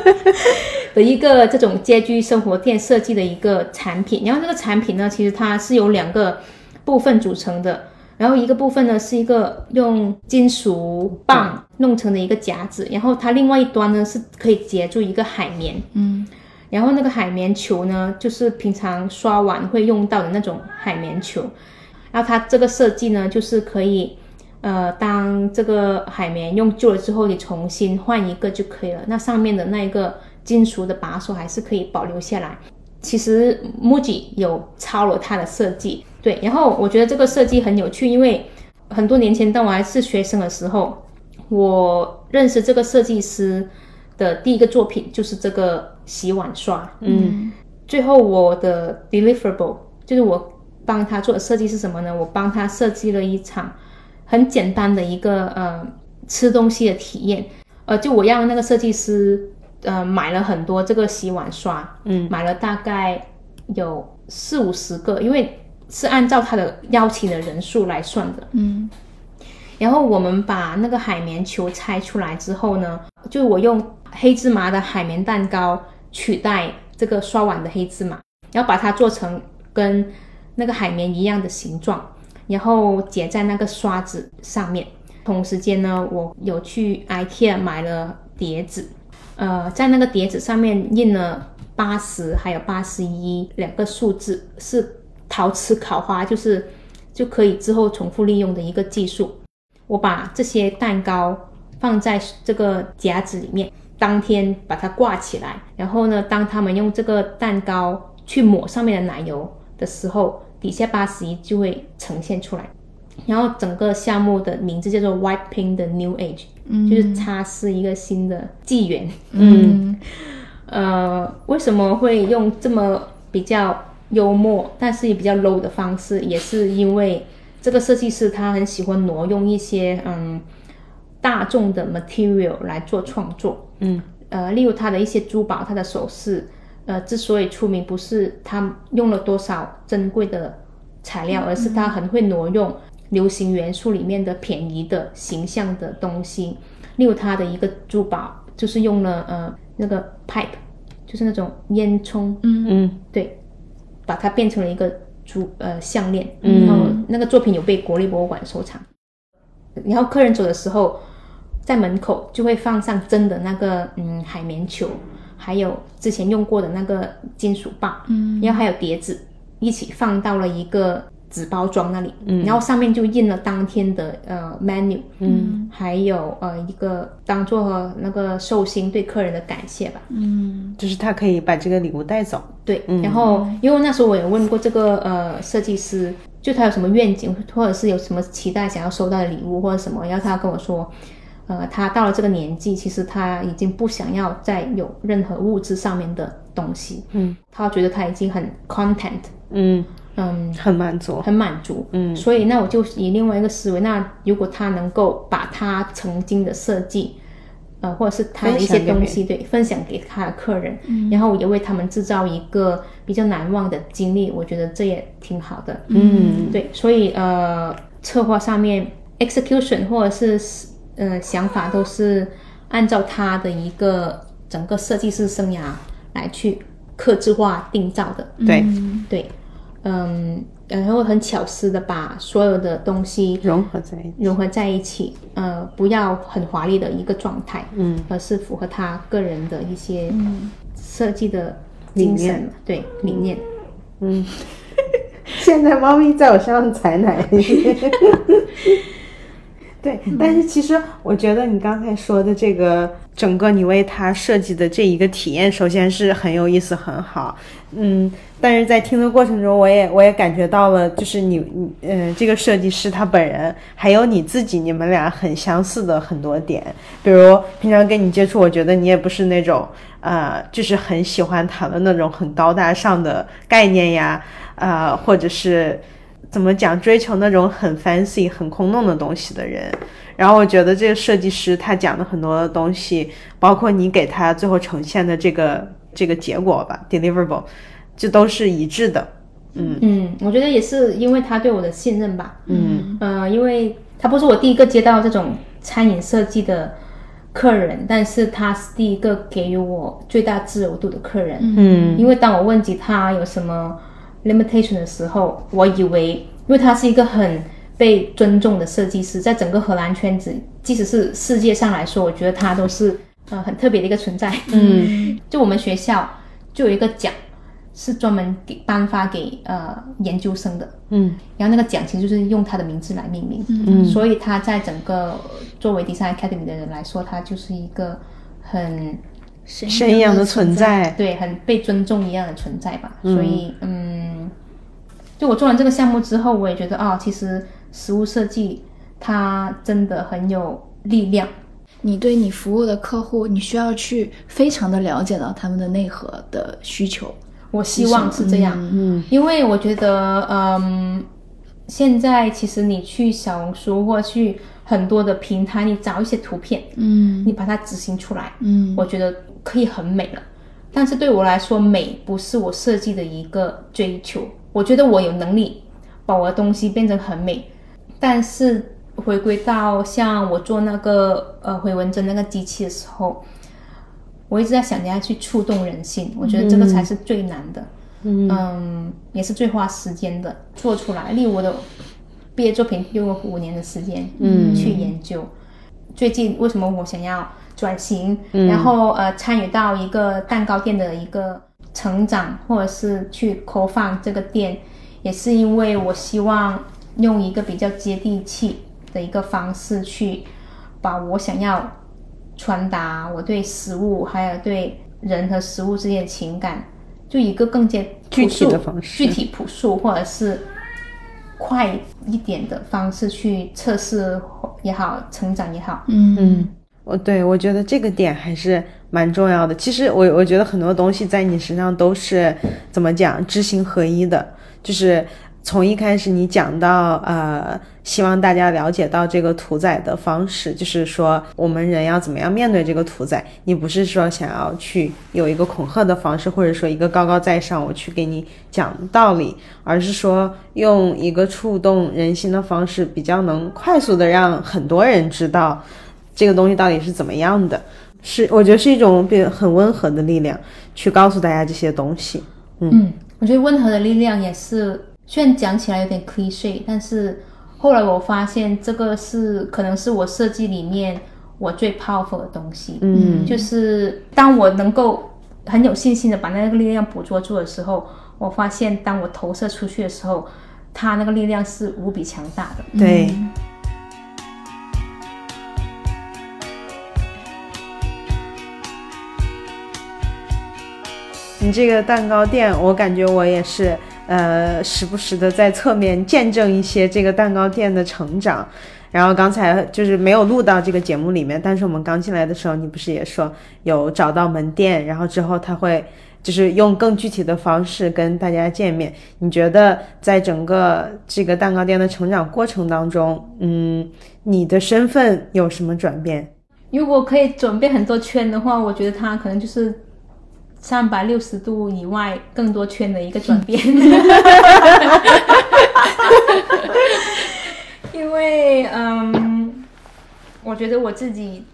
的一个这种家居生活店设计的一个产品。然后这个产品呢，其实它是由两个部分组成的。然后一个部分呢是一个用金属棒弄成的一个夹子，然后它另外一端呢是可以接住一个海绵，嗯，然后那个海绵球呢，就是平常刷碗会用到的那种海绵球。然后它这个设计呢，就是可以，呃，当这个海绵用旧了之后，你重新换一个就可以了。那上面的那一个金属的把手还是可以保留下来。其实 MUJI 有抄了它的设计，对。然后我觉得这个设计很有趣，因为很多年前当我还是学生的时候，我认识这个设计师的第一个作品就是这个洗碗刷，嗯最后我的 deliverable 就是我帮他做的设计是什么呢？我帮他设计了一场很简单的一个呃吃东西的体验。呃，就我让那个设计师呃买了很多这个洗碗刷，嗯，买了大概有四五十个，因为是按照他的邀请的人数来算的。嗯然后我们把那个海绵球拆出来之后呢，就我用黑芝麻的海绵蛋糕取代这个刷碗的黑芝麻，然后把它做成跟那个海绵一样的形状，然后结在那个刷子上面。同时间呢，我有去 IKEA 买了碟子，呃，在那个碟子上面印了八十还有八十一两个数字，是陶瓷烤花，就是就可以之后重复利用的一个技术。我把这些蛋糕放在这个夹子里面，当天把它挂起来。然后呢，当他们用这个蛋糕去抹上面的奶油的时候，底下八十一就会呈现出来。然后整个项目的名字叫做 Wiping the New Age，、就是擦拭一个新的纪元。嗯呃，为什么会用这么比较幽默，但是也比较 low 的方式？也是因为这个设计师他很喜欢挪用一些嗯大众的 material 来做创作。嗯，呃，例如他的一些珠宝、他的首饰，呃，之所以出名，不是他用了多少珍贵的材料，而是他很会挪用流行元素里面的便宜的形象的东西。例如他的一个珠宝，就是用了呃那个 pipe，就是那种烟囱，嗯嗯对，把它变成了一个珠呃项链，嗯。然后那个作品有被国立博物馆收藏。然后客人走的时候，在门口就会放上真的那个嗯海绵球，还有之前用过的那个金属棒，嗯。然后还有碟子，一起放到了一个纸包装那里，然后上面就印了当天的呃 menu，嗯。还有呃一个当做那个寿星对客人的感谢吧。嗯。就是他可以把这个礼物带走。对，然后因为那时候我也问过这个呃设计师，就他有什么愿景，或者是有什么期待想要收到的礼物或者什么，然后他跟我说，呃，他到了这个年纪，其实他已经不想要再有任何物质上面的东西，嗯，他觉得他已经很 content，嗯，嗯，很满足。很满足，嗯。所以那我就以另外一个思维，那如果他能够把他曾经的设计，呃，或者是他的一些东西，对，分享给他的客人，然后也为他们制造一个比较难忘的经历，我觉得这也挺好的，嗯。对，所以呃，策划上面 execution 或者是呃想法都是按照他的一个整个设计师生涯来去刻制化定造的，对，对，嗯，然后很巧思的把所有的东西融合在一起。融合在一起，呃，不要很华丽的一个状态，嗯，而是符合他个人的一些设计的理精神念，对理念。嗯 现在猫咪在我身上踩奶。对，但是其实我觉得你刚才说的这个整个你为他设计的这一个体验，首先是很有意思，很好，嗯，但是在听的过程中，我也我也感觉到了，就是你，你呃，这个设计师他本人，还有你自己，你们俩很相似的很多点，比如平常跟你接触，我觉得你也不是那种，呃，就是很喜欢谈论那种很高大上的概念呀，呃，或者是怎么讲，追求那种很 fancy、很空洞的东西的人。然后我觉得这个设计师他讲的很多东西，包括你给他最后呈现的这个这个结果吧，deliverable，这都是一致的。嗯嗯，我觉得也是因为他对我的信任吧。嗯呃，因为他不是我第一个接到这种餐饮设计的客人，但是他是第一个给予我最大自由度的客人。嗯因为当我问及他有什么 limitation 的时候，我以为，因为他是一个很被尊重的设计师，在整个荷兰圈子，即使是世界上来说，我觉得他都是呃很特别的一个存在。嗯。就我们学校就有一个奖，是专门给颁发给呃研究生的，嗯。然后那个奖其实就是用他的名字来命名，嗯。所以他在整个作为 Design Academy 的人来说，他就是一个很神一样的存在。对，很被尊重一样的存在吧。所以，嗯，就我做完这个项目之后，我也觉得啊、其实实物设计它真的很有力量。你对你服务的客户，你需要去非常的了解到他们的内核的需求。我希望是这样，嗯因为我觉得，嗯，现在其实你去小红书或去很多的平台，你找一些图片，嗯你把它执行出来，嗯我觉得可以很美了。但是对我来说，美不是我设计的一个追求。我觉得我有能力把我的东西变成很美，但是回归到像我做那个呃回纹针那个机器的时候，我一直在想怎样去触动人心。我觉得这个才是最难的，嗯也是最花时间的做出来。例如我的毕业作品用了五年的时间，嗯，去研究。最近为什么我想要转型，然后呃参与到一个蛋糕店的一个成长，或者是去 co 放这个店，也是因为我希望用一个比较接地气的一个方式去把我想要传达我对食物还有对人和食物之间的情感，就一个更加具体的方式具体朴素或者是快一点的方式去测试也好，成长也好，嗯嗯，我对我觉得这个点还是蛮重要的。其实我我觉得很多东西在你身上都是怎么讲知行合一的，就是从一开始你讲到呃，希望大家了解到这个屠宰的方式，就是说我们人要怎么样面对这个屠宰。你不是说想要去有一个恐吓的方式，或者说一个高高在上，我去给你讲道理，而是说用一个触动人心的方式，比较能快速的让很多人知道这个东西到底是怎么样的。是，我觉得是一种比很温和的力量，去告诉大家这些东西。嗯，我觉得温和的力量也是，虽然讲起来有点 cliche，但是后来我发现这个是可能是我设计里面我最 powerful 的东西。嗯就是当我能够很有信心的把那个力量捕捉住的时候，我发现当我投射出去的时候，它那个力量是无比强大的。对。这个蛋糕店，我感觉我也是，呃，时不时的在侧面见证一些这个蛋糕店的成长。然后刚才就是没有录到这个节目里面，但是我们刚进来的时候，你不是也说有找到门店，然后之后他会就是用更具体的方式跟大家见面。你觉得在整个这个蛋糕店的成长过程当中，嗯，你的身份有什么转变？如果可以转变很多圈的话，我觉得他可能就是三百六十度以外更多圈的一个转变。因为嗯，我觉得我自己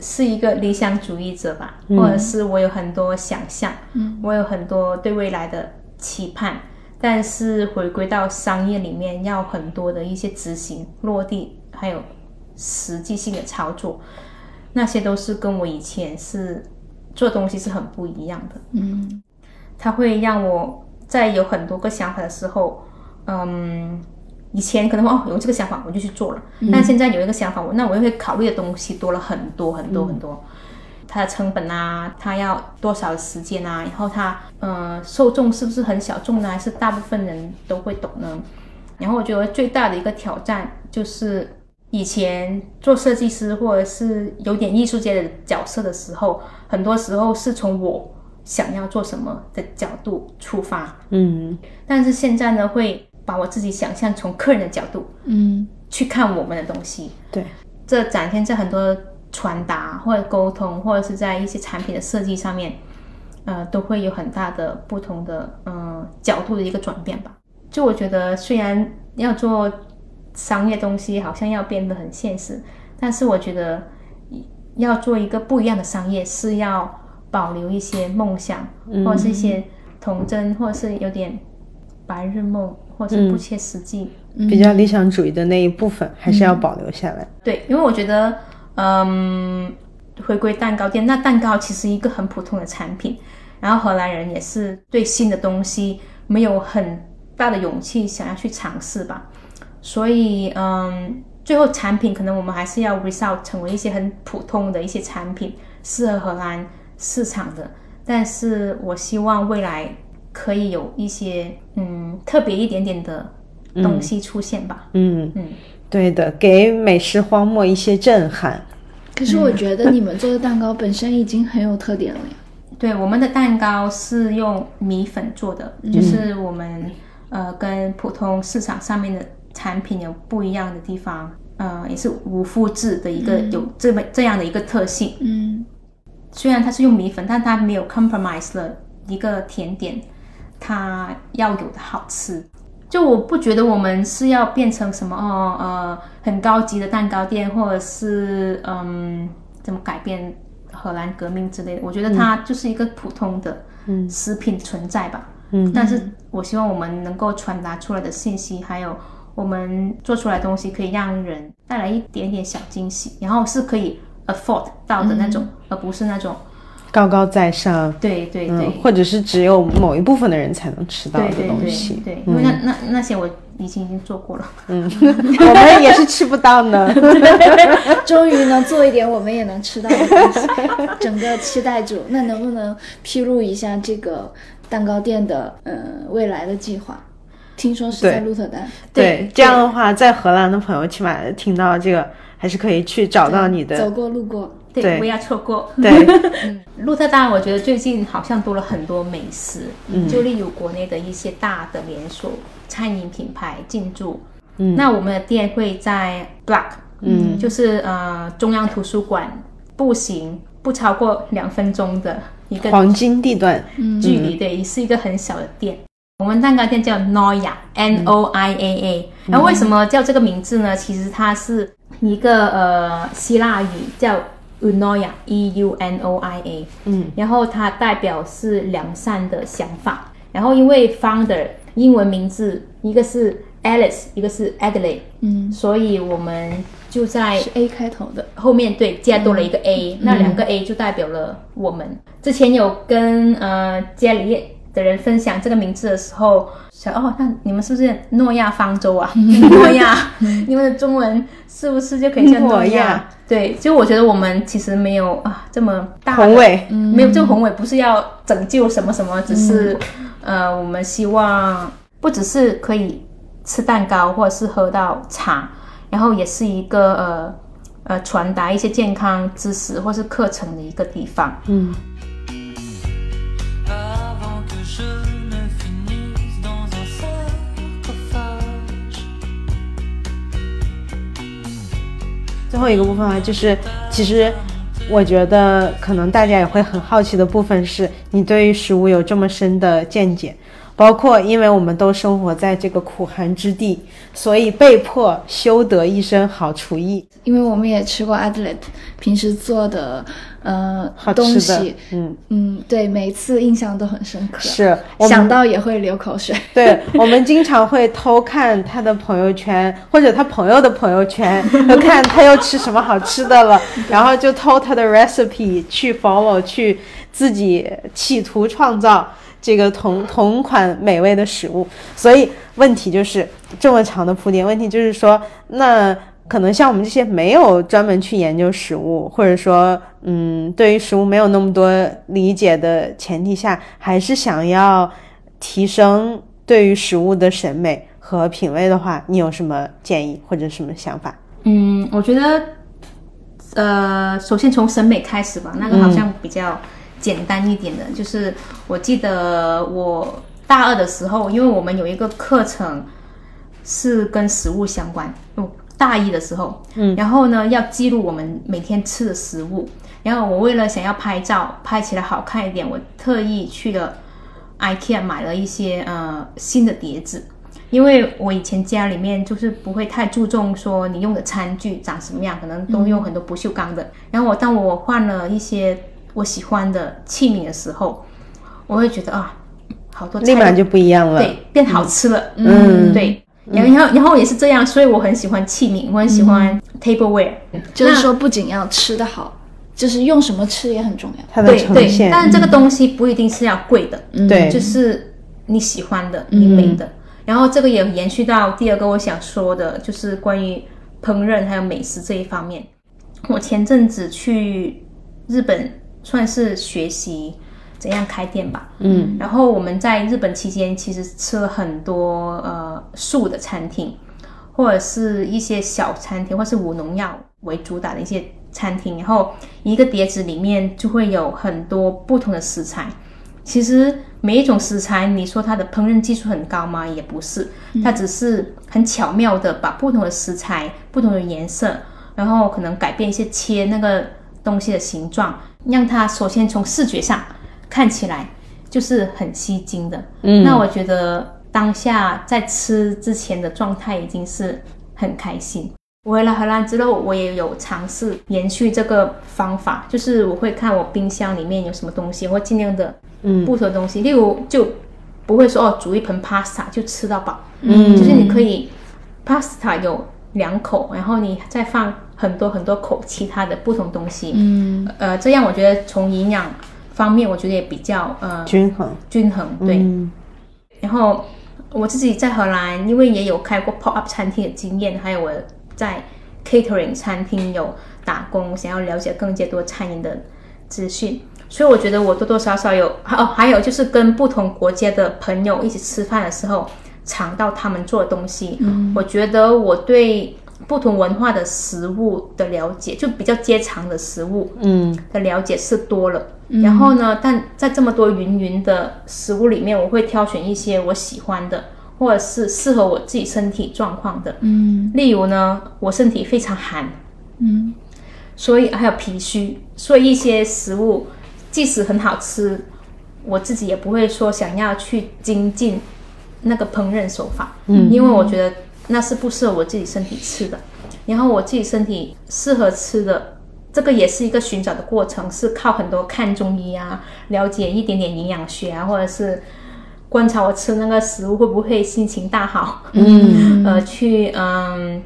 是一个理想主义者吧，或者是我有很多想象，嗯。我有很多对未来的期盼，但是回归到商业里面，要很多的一些执行、落地，还有实际性的操作，那些都是跟我以前是做东西是很不一样的。嗯它会让我在有很多个想法的时候，嗯，以前可能哦有这个想法我就去做了，但现在有一个想法，我那我又会考虑的东西多了很多很多很多。它的成本啊，它要多少时间啊？然后它呃受众是不是很小众呢？还是大部分人都会懂呢？然后我觉得最大的一个挑战就是以前做设计师或者是有点艺术界的角色的时候，很多时候是从我想要做什么的角度出发，嗯。但是现在呢，会把我自己想象从客人的角度嗯。去看我们的东西，对，这展现在很多传达或者沟通，或者是在一些产品的设计上面，呃，都会有很大的不同的呃角度的一个转变吧。就我觉得，虽然要做商业东西，好像要变得很现实，但是我觉得要做一个不一样的商业，是要保留一些梦想，或者是一些童真，或者是有点白日梦，或者是不切实际。比较理想主义的那一部分还是要保留下来。对，因为我觉得，嗯，回归蛋糕店，那蛋糕其实一个很普通的产品，然后荷兰人也是对新的东西没有很大的勇气想要去尝试吧，所以，嗯，最后产品可能我们还是要 result 成为一些很普通的一些产品，适合荷兰市场的，但是我希望未来可以有一些嗯特别一点点的东西出现吧，嗯嗯。对的，给美食荒漠一些震撼。可是我觉得你们做的蛋糕本身已经很有特点了呀。对，我们的蛋糕是用米粉做的，就是我们呃跟普通市场上面的产品有不一样的地方。呃也是无复制的一个、有这么这样的一个特性。嗯虽然它是用米粉，但它没有 compromise 了一个甜点它要有的好吃。就我不觉得我们是要变成什么哦呃很高级的蛋糕店，或者是嗯怎么改变荷兰革命之类的。我觉得它就是一个普通的食品存在吧。嗯但是我希望我们能够传达出来的信息，还有我们做出来的东西，可以让人带来一点点小惊喜，然后是可以 afford 到的那种，而不是那种高高在上，对对对。嗯，或者是只有某一部分的人才能吃到的对对对东西。嗯对，因为那那那些我已经已经做过了。嗯 我们也是吃不到呢。终于能做一点我们也能吃到的东西，整个期待住。那能不能披露一下这个蛋糕店的呃未来的计划？听说是在鹿特丹，对，这样的话，在荷兰的朋友起码听到这个，还是可以去找到你的走。过路过，对，对不要错过。对，鹿特丹，我觉得最近好像多了很多美食，嗯就例如国内的一些大的连锁餐饮品牌进驻。嗯那我们的店会在 Block，嗯就是呃中央图书馆步行不超过两分钟的一个黄金地段。距离，对，是一个很小的店。我们蛋糕店叫 Noia，N O I A A。然后为什么叫这个名字呢？其实它是一个呃希腊语叫 Unoia，E U N O I A。嗯，然后它代表是良善的想法。然后因为 founder 英文名字一个是 Alice，一个是 Adelaide，嗯，所以我们就在是 A 开头的，后面对加多了一个 A，、那两个 A 就代表了我们。之前有跟呃家里的人分享这个名字的时候，想哦，那你们是不是诺亚方舟啊？诺亚，你们的中文是不是就可以叫诺诺亚亚？对，就我觉得我们其实没有啊这么大的宏伟，没有这个宏伟，不是要拯救什么什么，只是、呃，我们希望不只是可以吃蛋糕，或者是喝到茶，然后也是一个呃呃传达一些健康知识或是课程的一个地方。嗯，最后一个部分啊，就是其实我觉得可能大家也会很好奇的部分是，你对于食物有这么深的见解，包括因为我们都生活在这个苦寒之地，所以被迫修得一身好厨艺。因为我们也吃过 Adelaide 平时做的呃东好吃的西，，嗯，嗯，对，每一次印象都很深刻，是想到也会流口水。对我们经常会偷看他的朋友圈，或者他朋友的朋友圈，就看他又吃什么好吃的了，然后就偷他的 recipe 去 follow，去自己企图创造这个同同款美味的食物。所以问题就是这么长的铺垫，问题就是说，那可能像我们这些没有专门去研究食物，或者说，嗯，对于食物没有那么多理解的前提下，还是想要提升对于食物的审美和品味的话，你有什么建议或者什么想法？嗯，我觉得呃，首先从审美开始吧，那个好像比较简单一点的，就是我记得我大二的时候，因为我们有一个课程是跟食物相关，哦，大一的时候，嗯，然后呢要记录我们每天吃的食物，然后我为了想要拍照，拍起来好看一点，我特意去了 IKEA 买了一些呃新的碟子。因为我以前家里面就是不会太注重说你用的餐具长什么样，可能都用很多不锈钢的。然后我当我换了一些我喜欢的器皿的时候，我会觉得啊，好多菜都立马就不一样了。对变好吃了。嗯对。然后，然后，然后也是这样，所以我很喜欢器皿，我很喜欢 tableware，、就是说，不仅要吃得好，就是用什么吃也很重要。它的对对，呈现，但这个东西不一定是要贵的，对就是你喜欢的、你美的。然后这个也延续到第二个我想说的，就是关于烹饪还有美食这一方面。我前阵子去日本，算是学习怎样开店吧。嗯，然后我们在日本期间，其实吃了很多呃素的餐厅，或者是一些小餐厅，或是无农药为主打的一些餐厅。然后一个碟子里面就会有很多不同的食材，其实每一种食材，你说它的烹饪技术很高吗？也不是，它只是很巧妙的把不同的食材、不同的颜色，然后可能改变一些切那个东西的形状，让它首先从视觉上看起来就是很吸睛的。嗯，那我觉得当下在吃之前的状态已经是很开心。我回来荷兰之后，我也有尝试延续这个方法，就是我会看我冰箱里面有什么东西，我会尽量的嗯不同的东西，例如就不会说哦煮一盆 pasta 就吃到饱，嗯就是你可以 pasta 有两口，然后你再放很多很多口其他的不同东西，嗯。呃，这样我觉得从营养方面，我觉得也比较呃均衡，均衡，对。嗯。然后我自己在荷兰，因为也有开过 pop up 餐厅的经验，还有我在 catering 餐厅有打工，想要了解更加多餐饮的资讯，所以我觉得我多多少少有哦，还有就是跟不同国家的朋友一起吃饭的时候，尝到他们做的东西，嗯。我觉得我对不同文化的食物的了解，就比较接长的食物，嗯。的了解是多了。然后呢，但在这么多云云的食物里面，我会挑选一些我喜欢的，或者是适合我自己身体状况的。嗯。例如呢，我身体非常寒，嗯。所以还有脾虚，所以一些食物即使很好吃，我自己也不会说想要去精进那个烹饪手法，嗯，因为我觉得那是不适合我自己身体吃的。然后我自己身体适合吃的，这个也是一个寻找的过程，是靠很多看中医啊，了解一点点营养学啊，或者是观察我吃那个食物会不会心情大好，嗯 呃，去嗯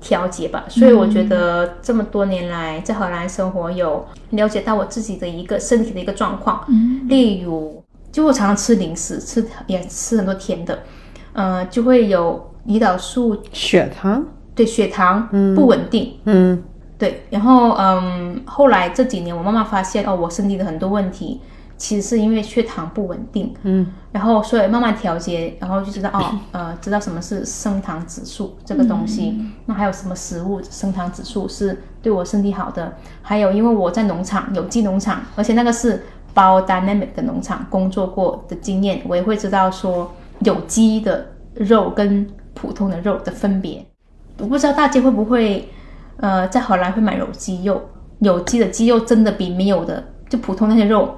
调节吧。所以我觉得这么多年来在荷兰生活，有了解到我自己的一个身体的一个状况。嗯例如，就我常常吃零食，吃也吃很多甜的，呃，就会有胰岛素血糖，对血糖不稳定。嗯。对，然后嗯，后来这几年我慢慢发现哦，我身体的很多问题其实是因为血糖不稳定，嗯，然后所以慢慢调节，然后就知道哦，呃，知道什么是升糖指数这个东西，那还有什么食物升糖指数是对我身体好的，还有因为我在农场有机农场，而且那个是 biodynamic 的农场工作过的经验，我也会知道说有机的肉跟普通的肉的分别。我不知道大家会不会，呃，在荷兰会买有机肉，有机的鸡肉真的比没有的就普通那些肉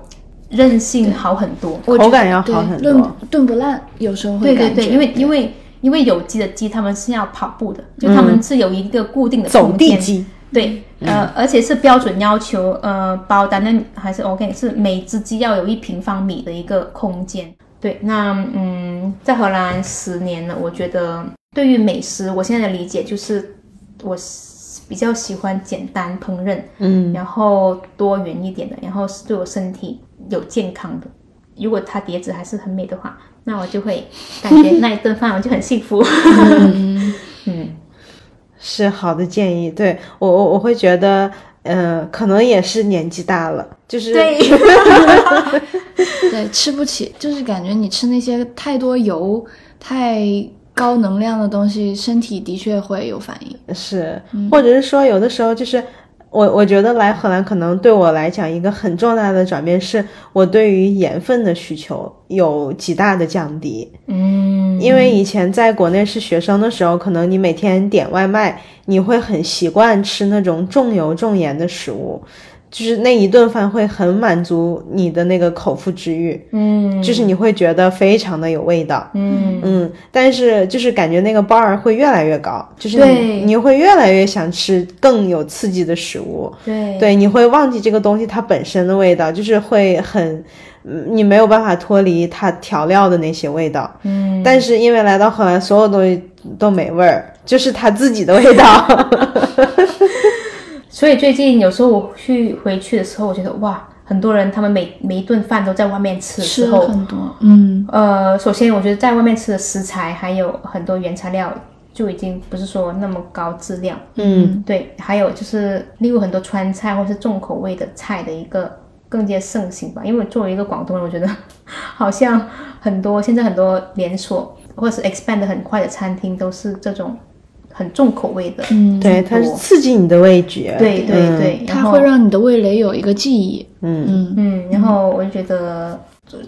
韧性好很多。口感要好很多炖炖不烂，有时候会感觉对对对，因为因为因为有机的鸡它们是要跑步的，就它们是有一个固定的走。地鸡，对，呃，而且是标准要求，呃，包单那还是 OK，是每只鸡要有一平方米的一个空间。对，那嗯，在荷兰十年了，我觉得对于美食，我现在的理解就是，我比较喜欢简单烹饪，嗯然后多元一点的，然后是对我身体有健康的。如果它碟子还是很美的话，那我就会感觉 那一顿饭我就很幸福。嗯是好的建议。对我我我会觉得，呃，可能也是年纪大了，就是对，对吃不起，就是感觉你吃那些太多油、太高能量的东西，身体的确会有反应。是，或者是说有的时候就是。我我觉得来荷兰可能对我来讲一个很重大的转变，是我对于盐分的需求有极大的降低。嗯，因为以前在国内是学生的时候，可能你每天点外卖，你会很习惯吃那种重油重盐的食物，就是那一顿饭会很满足你的那个口腹之欲，嗯，就是你会觉得非常的有味道。嗯嗯，但是就是感觉那个 bar 会越来越高，就是你你会越来越想吃更有刺激的食物，对对，你会忘记这个东西它本身的味道，就是会很，嗯你没有办法脱离它调料的那些味道。嗯，但是因为来到荷兰，所有东西都没味儿，就是它自己的味道。所以最近有时候我去回去的时候，我觉得哇，很多人他们每每一顿饭都在外面吃的时吃候，很多，嗯，呃，首先我觉得在外面吃的食材还有很多原材料就已经不是说那么高质量，嗯，对，还有就是例如很多川菜或是重口味的菜的一个更加盛行吧。因为作为一个广东人，我觉得 好像很多现在很多连锁或者是 expand 的很快的餐厅都是这种很重口味的，嗯。对，它是刺激你的味觉。对对嗯。对，它会让你的味蕾有一个记忆。嗯。嗯。嗯，然后我就觉得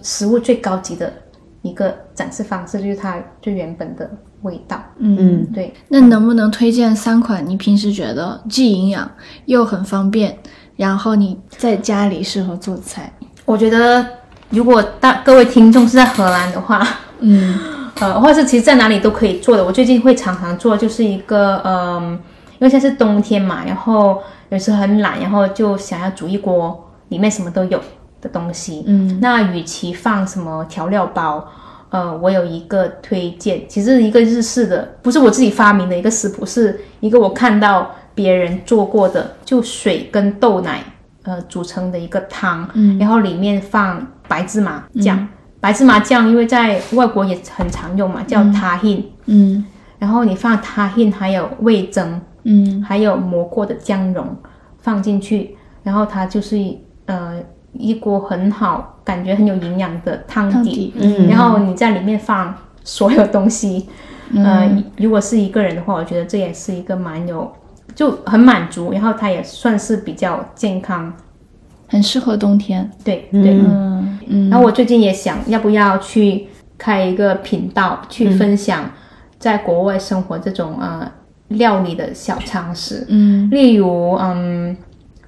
食物最高级的一个展示方式，就是它最原本的味道。嗯。对，那能不能推荐三款你平时觉得既营养又很方便，然后你在家里适合做菜？我觉得如果大各位听众是在荷兰的话，嗯呃，或者是其实在哪里都可以做的。我最近会常常做，就是一个嗯、因为现在是冬天嘛，然后有时候很懒，然后就想要煮一锅里面什么都有的东西。嗯那与其放什么调料包，呃，我有一个推荐，其实一个日式的，不是我自己发明的一个食谱，是一个我看到别人做过的，就水跟豆奶呃组成的一个汤，嗯然后里面放白芝麻酱。白芝麻酱因为在外国也很常用嘛，叫 tahin，、嗯。然后你放 tahin 还有味增，嗯。还有磨过的姜蓉放进去，然后它就是呃一锅很好，感觉很有营养的汤底。汤底嗯。然后你在里面放所有东西，呃，如果是一个人的话，我觉得这也是一个蛮有就很满足，然后它也算是比较健康。很适合冬天。对对，嗯。嗯，然后我最近也想要不要去开一个频道，去分享在国外生活这种呃料理的小常识。嗯。例如，嗯，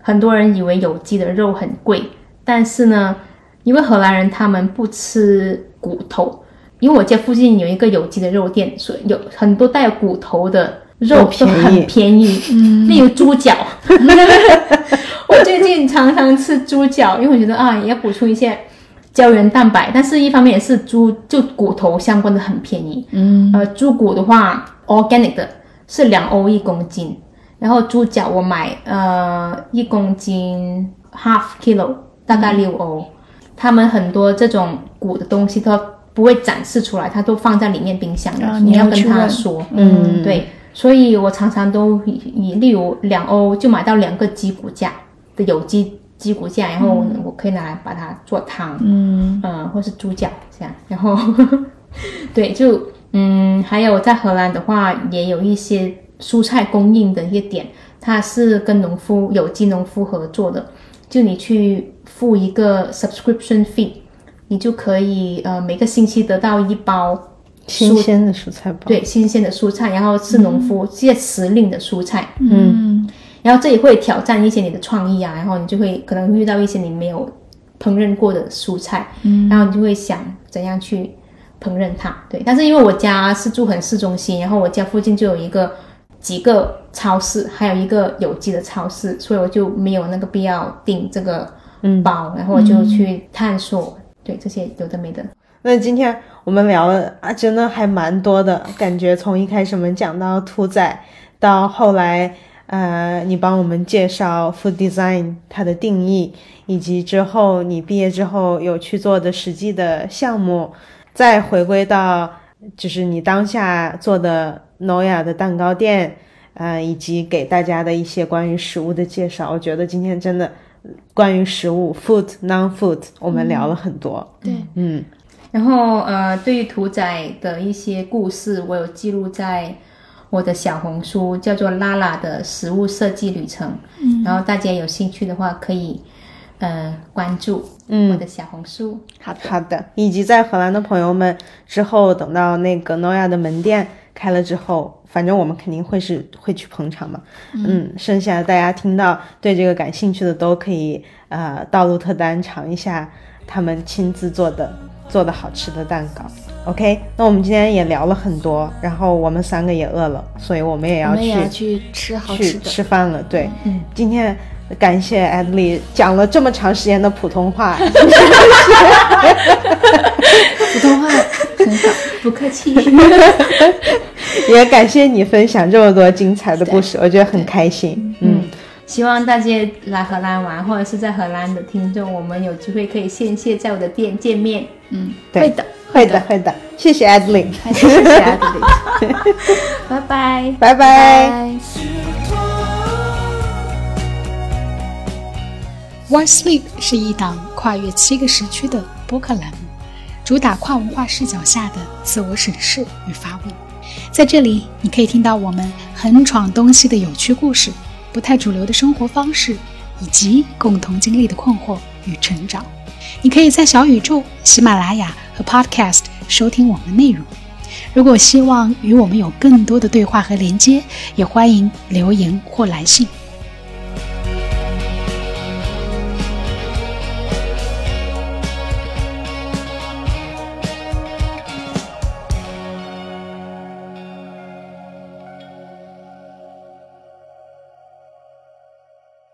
很多人以为有机的肉很贵，但是呢，因为荷兰人他们不吃骨头，因为我家附近有一个有机的肉店，所以有很多带骨头的肉都便宜。都很便宜，例如猪脚。我最近常常吃猪脚，因为我觉得啊，也要补充一些胶原蛋白，但是一方面也是猪就骨头相关的很便宜。嗯呃，猪骨的话，organic 的是两欧一公斤，然后猪脚我买呃一公斤 half kilo 大概六欧。他们很多这种骨的东西都不会展示出来，它都放在里面冰箱的，啊你要跟他说。嗯对，所以我常常都以以例如两欧就买到两个鸡骨架的有机鸡骨架，然后我可以拿来把它做汤。嗯。嗯，或是猪脚这样，然后 对，就嗯，还有在荷兰的话，也有一些蔬菜供应的一些点，它是跟农夫有机农夫合作的，就你去付一个 subscription fee，你就可以呃每个星期得到一包新鲜的蔬菜包。对新鲜的蔬菜，然后是农夫这些时令的蔬菜，嗯然后这也会挑战一些你的创意啊，然后你就会可能遇到一些你没有烹饪过的蔬菜，嗯然后你就会想怎样去烹饪它。对，但是因为我家是住很市中心，然后我家附近就有一个几个超市，还有一个有机的超市，所以我就没有那个必要订这个包，然后我就去探索，对这些有的没的。那今天我们聊了啊，真的还蛮多的，感觉从一开始我们讲到屠宰，到后来呃，你帮我们介绍 food design 它的定义，以及之后你毕业之后有去做的实际的项目，再回归到就是你当下做的 Noya 的蛋糕店，呃，以及给大家的一些关于食物的介绍。我觉得今天真的关于食物 food non food 我们聊了很多，对，嗯。然后呃，对于屠宰的一些故事，我有记录在我的小红书，叫做拉拉的食物设计旅程。嗯，然后大家有兴趣的话，可以呃关注我的小红书。好的，好的，以及在荷兰的朋友们，之后等到那个 Noya 的门店开了之后，反正我们肯定会是会去捧场嘛。嗯，剩下的大家听到对这个感兴趣的，都可以呃到鹿特丹尝一下他们亲自做的做的好吃的蛋糕。OK，那我们今天也聊了很多，然后我们三个也饿了，所以我们也要去吃好吃的。吃饭了。对，今天感谢 Adley 讲了这么长时间的普通话，普通话很好，不客气。也感谢你分享这么多精彩的故事，我觉得很开心。嗯，希望大家来荷兰玩，或者是在荷兰的听众，我们有机会可以线下在我的店见面。嗯，对会的，会的，会的，谢谢 Adley，谢谢 Adley，拜拜。拜拜。拜。One Sleep 是一档跨越七个时区的播客栏目，主打跨文化视角下的自我审视与发问。在这里，你可以听到我们横闯东西的有趣故事，不太主流的生活方式，以及共同经历的困惑与成长。你可以在小宇宙、喜马拉雅和 Podcast 收听我们的内容。如果希望与我们有更多的对话和连接，也欢迎留言或来信。